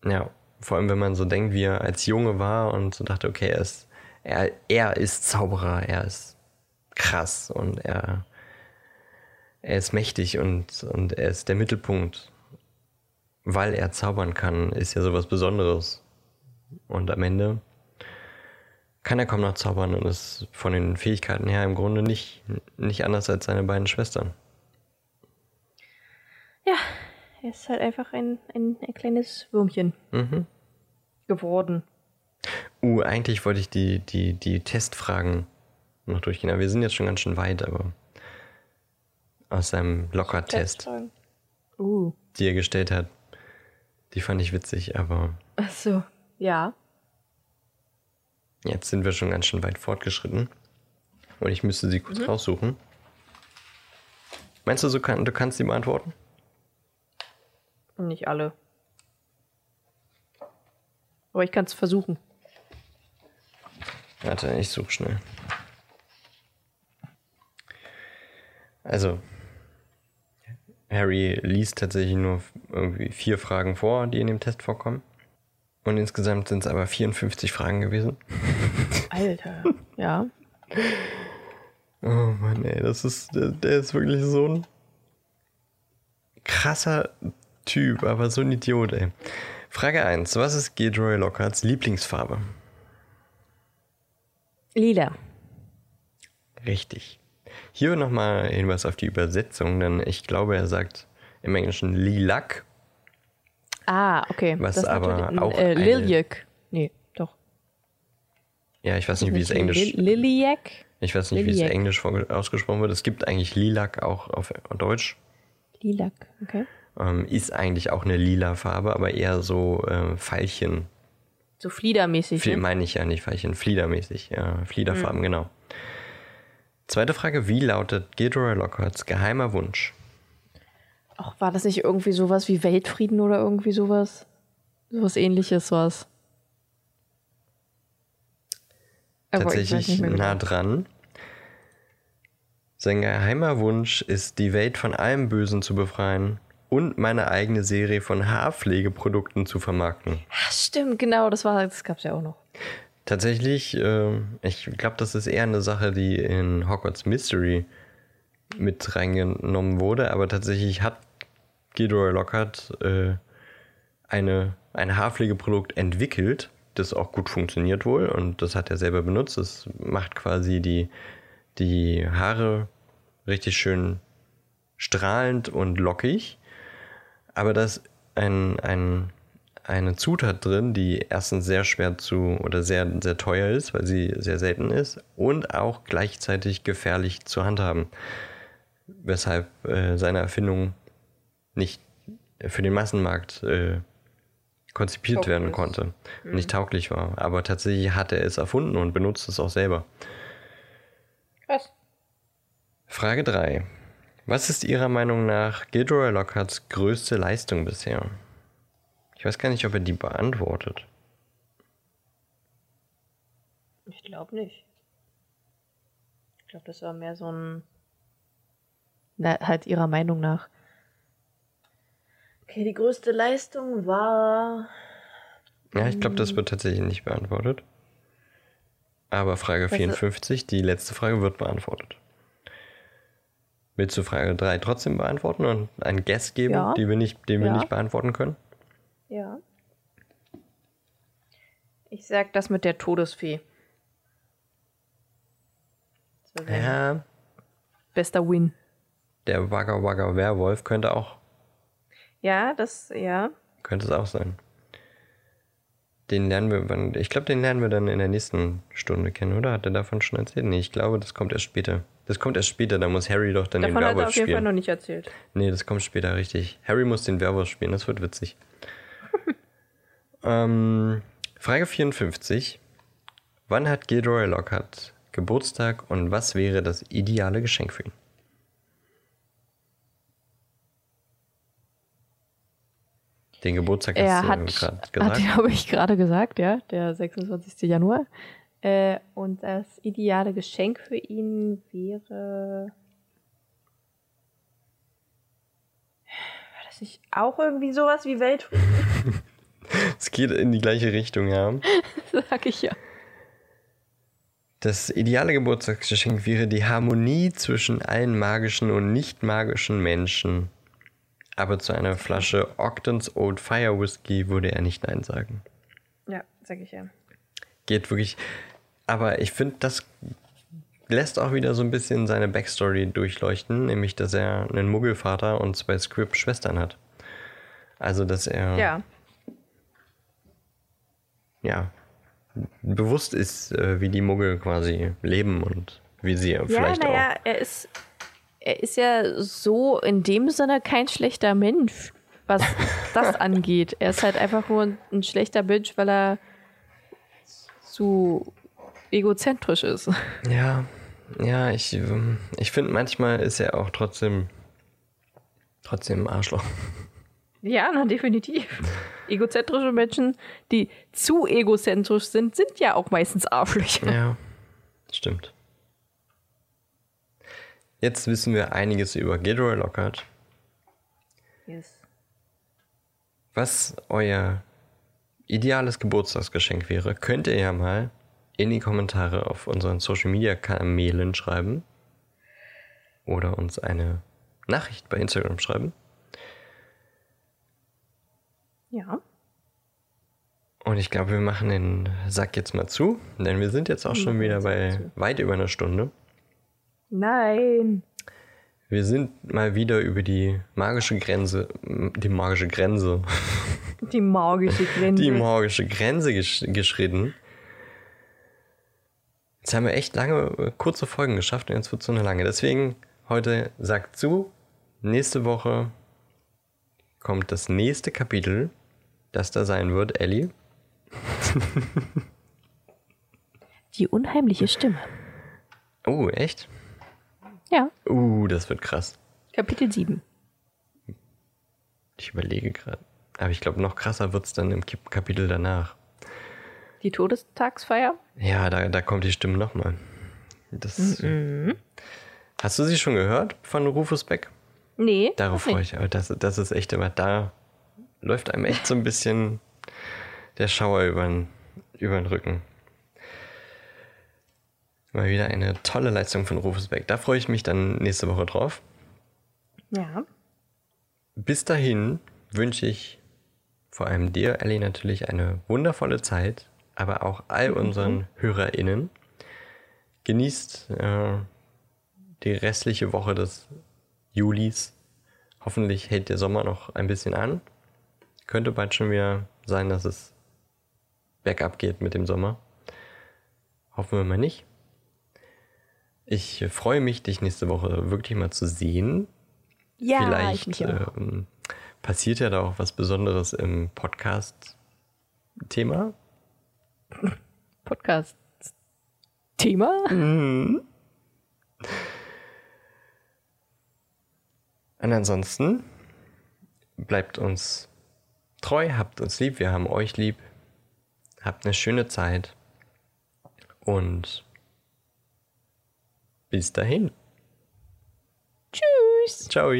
Ja, vor allem wenn man so denkt, wie er als Junge war und so dachte, okay, er ist, er, er ist Zauberer, er ist krass und er, er ist mächtig und, und er ist der Mittelpunkt. Weil er zaubern kann, ist ja sowas Besonderes. Und am Ende kann er kaum noch zaubern und ist von den Fähigkeiten her im Grunde nicht, nicht anders als seine beiden Schwestern. Ja, er ist halt einfach ein, ein, ein kleines Würmchen Mhm. geworden. Uh, eigentlich wollte ich die, die, die Testfragen noch durchgehen, aber wir sind jetzt schon ganz schön weit, aber aus seinem Locker-Test, Uh. die er gestellt hat, die fand ich witzig, aber Ach so, ja. jetzt sind wir schon ganz schön weit fortgeschritten und ich müsste sie kurz raussuchen. Meinst du, so kann, du kannst sie beantworten? Nicht alle. Aber ich kann es versuchen. Warte, ich suche schnell. Also, Harry liest tatsächlich nur irgendwie vier Fragen vor, die in dem Test vorkommen. Und insgesamt sind es aber 54 Fragen gewesen. Alter. ja. Oh Mann, ey, das ist, der, der ist wirklich so ein krasser Typ, aber so ein Idiot, ey. Frage 1. Was ist Gilderoy Lockharts Lieblingsfarbe? Lila. Richtig. Hier nochmal Hinweis auf die Übersetzung, denn ich glaube, er sagt im Englischen Lilac. Ah, okay. Was ist aber auch Äh, Liljek. Nee, doch. Ja, ich weiß nicht, wie es Englisch, Lil- Liljek? ich weiß nicht, wie es. Englisch ausgesprochen wird. Es gibt eigentlich Lilac auch auf Deutsch. Lilac, okay. Ähm, ist eigentlich auch eine lila Farbe, aber eher so äh, Veilchen. So fliedermäßig. Flie Ne? meine ich ja nicht Veilchen, Fliedermäßig. Ja, Fliederfarben, Hm. genau. Zweite Frage, wie lautet Gilderoy Lockharts geheimer Wunsch? Ach, war das nicht irgendwie sowas wie Weltfrieden oder irgendwie sowas? Sowas ähnliches weiß tatsächlich mehr genau. nah dran. Sein geheimer Wunsch ist, die Welt von allem Bösen zu befreien und meine eigene Serie von Haarpflegeprodukten zu vermarkten. Ah, stimmt, genau, das war, das gab's ja auch noch. Tatsächlich, äh, ich glaube, das ist eher eine Sache, die in Hogwarts Mystery mit reingenommen wurde, aber tatsächlich hat Gilderoy Lockhart äh, eine, ein Haarpflegeprodukt entwickelt, das auch gut funktioniert wohl und das hat er selber benutzt. Das macht quasi die, die Haare richtig schön strahlend und lockig. Aber da ist ein, ein, eine Zutat drin, die erstens sehr schwer zu oder sehr, sehr teuer ist, weil sie sehr selten ist und auch gleichzeitig gefährlich zu handhaben. Weshalb äh, seine Erfindung nicht für den Massenmarkt äh, konzipiert Tauglich werden konnte, nicht tauglich war. Aber tatsächlich hat er es erfunden und benutzt es auch selber. Krass. Frage 3. Was ist Ihrer Meinung nach Gilderoy Lockharts größte Leistung bisher? Ich weiß gar nicht, ob er die beantwortet. Ich glaube nicht. Ich glaube, das war mehr so ein. Na, halt ihrer Meinung nach. Okay, die größte Leistung war. Ja, ich glaube, das wird tatsächlich nicht beantwortet. Aber Frage Was- 54, die letzte Frage, wird beantwortet. Willst du Frage 3 trotzdem beantworten und einen Guess geben, Ja. die wir nicht, den wir Ja. nicht beantworten können? Ja. Ich sag das mit der Todesfee. Ja, bester Win. der Wagga Wagga Werwolf könnte auch, Ja, das, ja. könnte es auch sein. Den lernen wir, wann, ich glaube, den lernen wir dann in der nächsten Stunde kennen, oder? Hat er davon schon erzählt? Nee, ich glaube, das kommt erst später. Das kommt erst später, da muss Harry doch dann Davon den hat er Werwolf auf jeden Fall spielen. noch nicht erzählt. Nee, das kommt später richtig. Harry muss den Werwolf spielen, das wird witzig. ähm, Frage 54. Wann hat Gilderoy Lockhart Geburtstag und was wäre das ideale Geschenk für ihn? Den Geburtstag Er hast hat, du gerade hat gesagt. den habe ich gerade gesagt, ja, der 26. Januar. Äh, und das ideale Geschenk für ihn wäre. War das nicht auch irgendwie sowas wie Weltfrieden? Es geht in die gleiche Richtung, ja. Sag ich ja. Das ideale Geburtstagsgeschenk wäre die Harmonie zwischen allen magischen und nicht magischen Menschen. Aber zu einer Flasche Ogden's Old Fire Whiskey würde er nicht Nein sagen. Ja, sag ich ja. Geht wirklich. Aber ich finde, das lässt auch wieder so ein bisschen seine Backstory durchleuchten, nämlich, dass er einen Muggelvater und zwei Script-Schwestern hat. Also, dass er Ja, ja, bewusst ist, äh, wie die Muggel quasi leben und wie sie ja vielleicht naja, er ist, er ist ja so in dem Sinne kein schlechter Mensch, was das angeht. Er ist halt einfach nur ein, schlechter Mensch, weil er zu egozentrisch ist. auch. Ja, ja, ich, ähm, ich finde, manchmal ist er auch trotzdem, trotzdem ein Arschloch. Ja, na, definitiv. Egozentrische Menschen, die zu egozentrisch sind, sind ja auch meistens Arschlöcher. Ja, stimmt. Jetzt wissen wir einiges über Gilderoy Lockhart. Yes. Was euer ideales Geburtstagsgeschenk wäre, könnt ihr ja mal in die Kommentare auf unseren Social Media Kanälen schreiben. Oder uns eine Nachricht bei Instagram schreiben. Ja. Und ich glaube, wir machen den Sack jetzt mal zu, denn wir sind jetzt auch schon wieder Sack bei weit über einer Stunde. Nein. Wir sind mal wieder über die magische Grenze, die magische Grenze, Die magische Grenze. die magische Grenze gesch geschritten. Jetzt haben wir echt lange, äh, kurze Folgen geschafft und jetzt wird so eine lange. Deswegen heute sagt zu, nächste Woche kommt das nächste Kapitel, das da sein wird, Ellie. Die unheimliche Stimme. Oh, echt? Ja. Uh, das wird krass. Kapitel 7. Ich überlege gerade. Aber ich glaube, noch krasser wird es dann im Kapitel danach. Die Todestagsfeier. Ja, da, da kommt die Stimme nochmal. Das. Hast du sie schon gehört von Rufus Beck? Nee. Darauf freue ich mich. Das, das ist echt immer, da läuft einem echt so ein bisschen der Schauer über den, über den Rücken. Mal wieder eine tolle Leistung von Rufus Beck. Da freue ich mich dann nächste Woche drauf. Ja. Bis dahin wünsche ich vor allem dir, Ellie, natürlich eine wundervolle Zeit, aber auch all unseren HörerInnen. Genießt äh, die restliche Woche des Julis. Hoffentlich hält der Sommer noch ein bisschen an. Könnte bald schon wieder sein, dass es bergab geht mit dem Sommer. Hoffen wir mal nicht. Ich freue mich, dich nächste Woche wirklich mal zu sehen. Ja, ich Vielleicht auch. ähm, passiert ja da auch was Besonderes im Podcast-Thema. Podcast. Thema? Und ansonsten bleibt uns treu, habt uns lieb, wir haben euch lieb. Habt eine schöne Zeit. Und bis dahin. Tschüss. Ciao.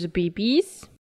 Ja, böse Babys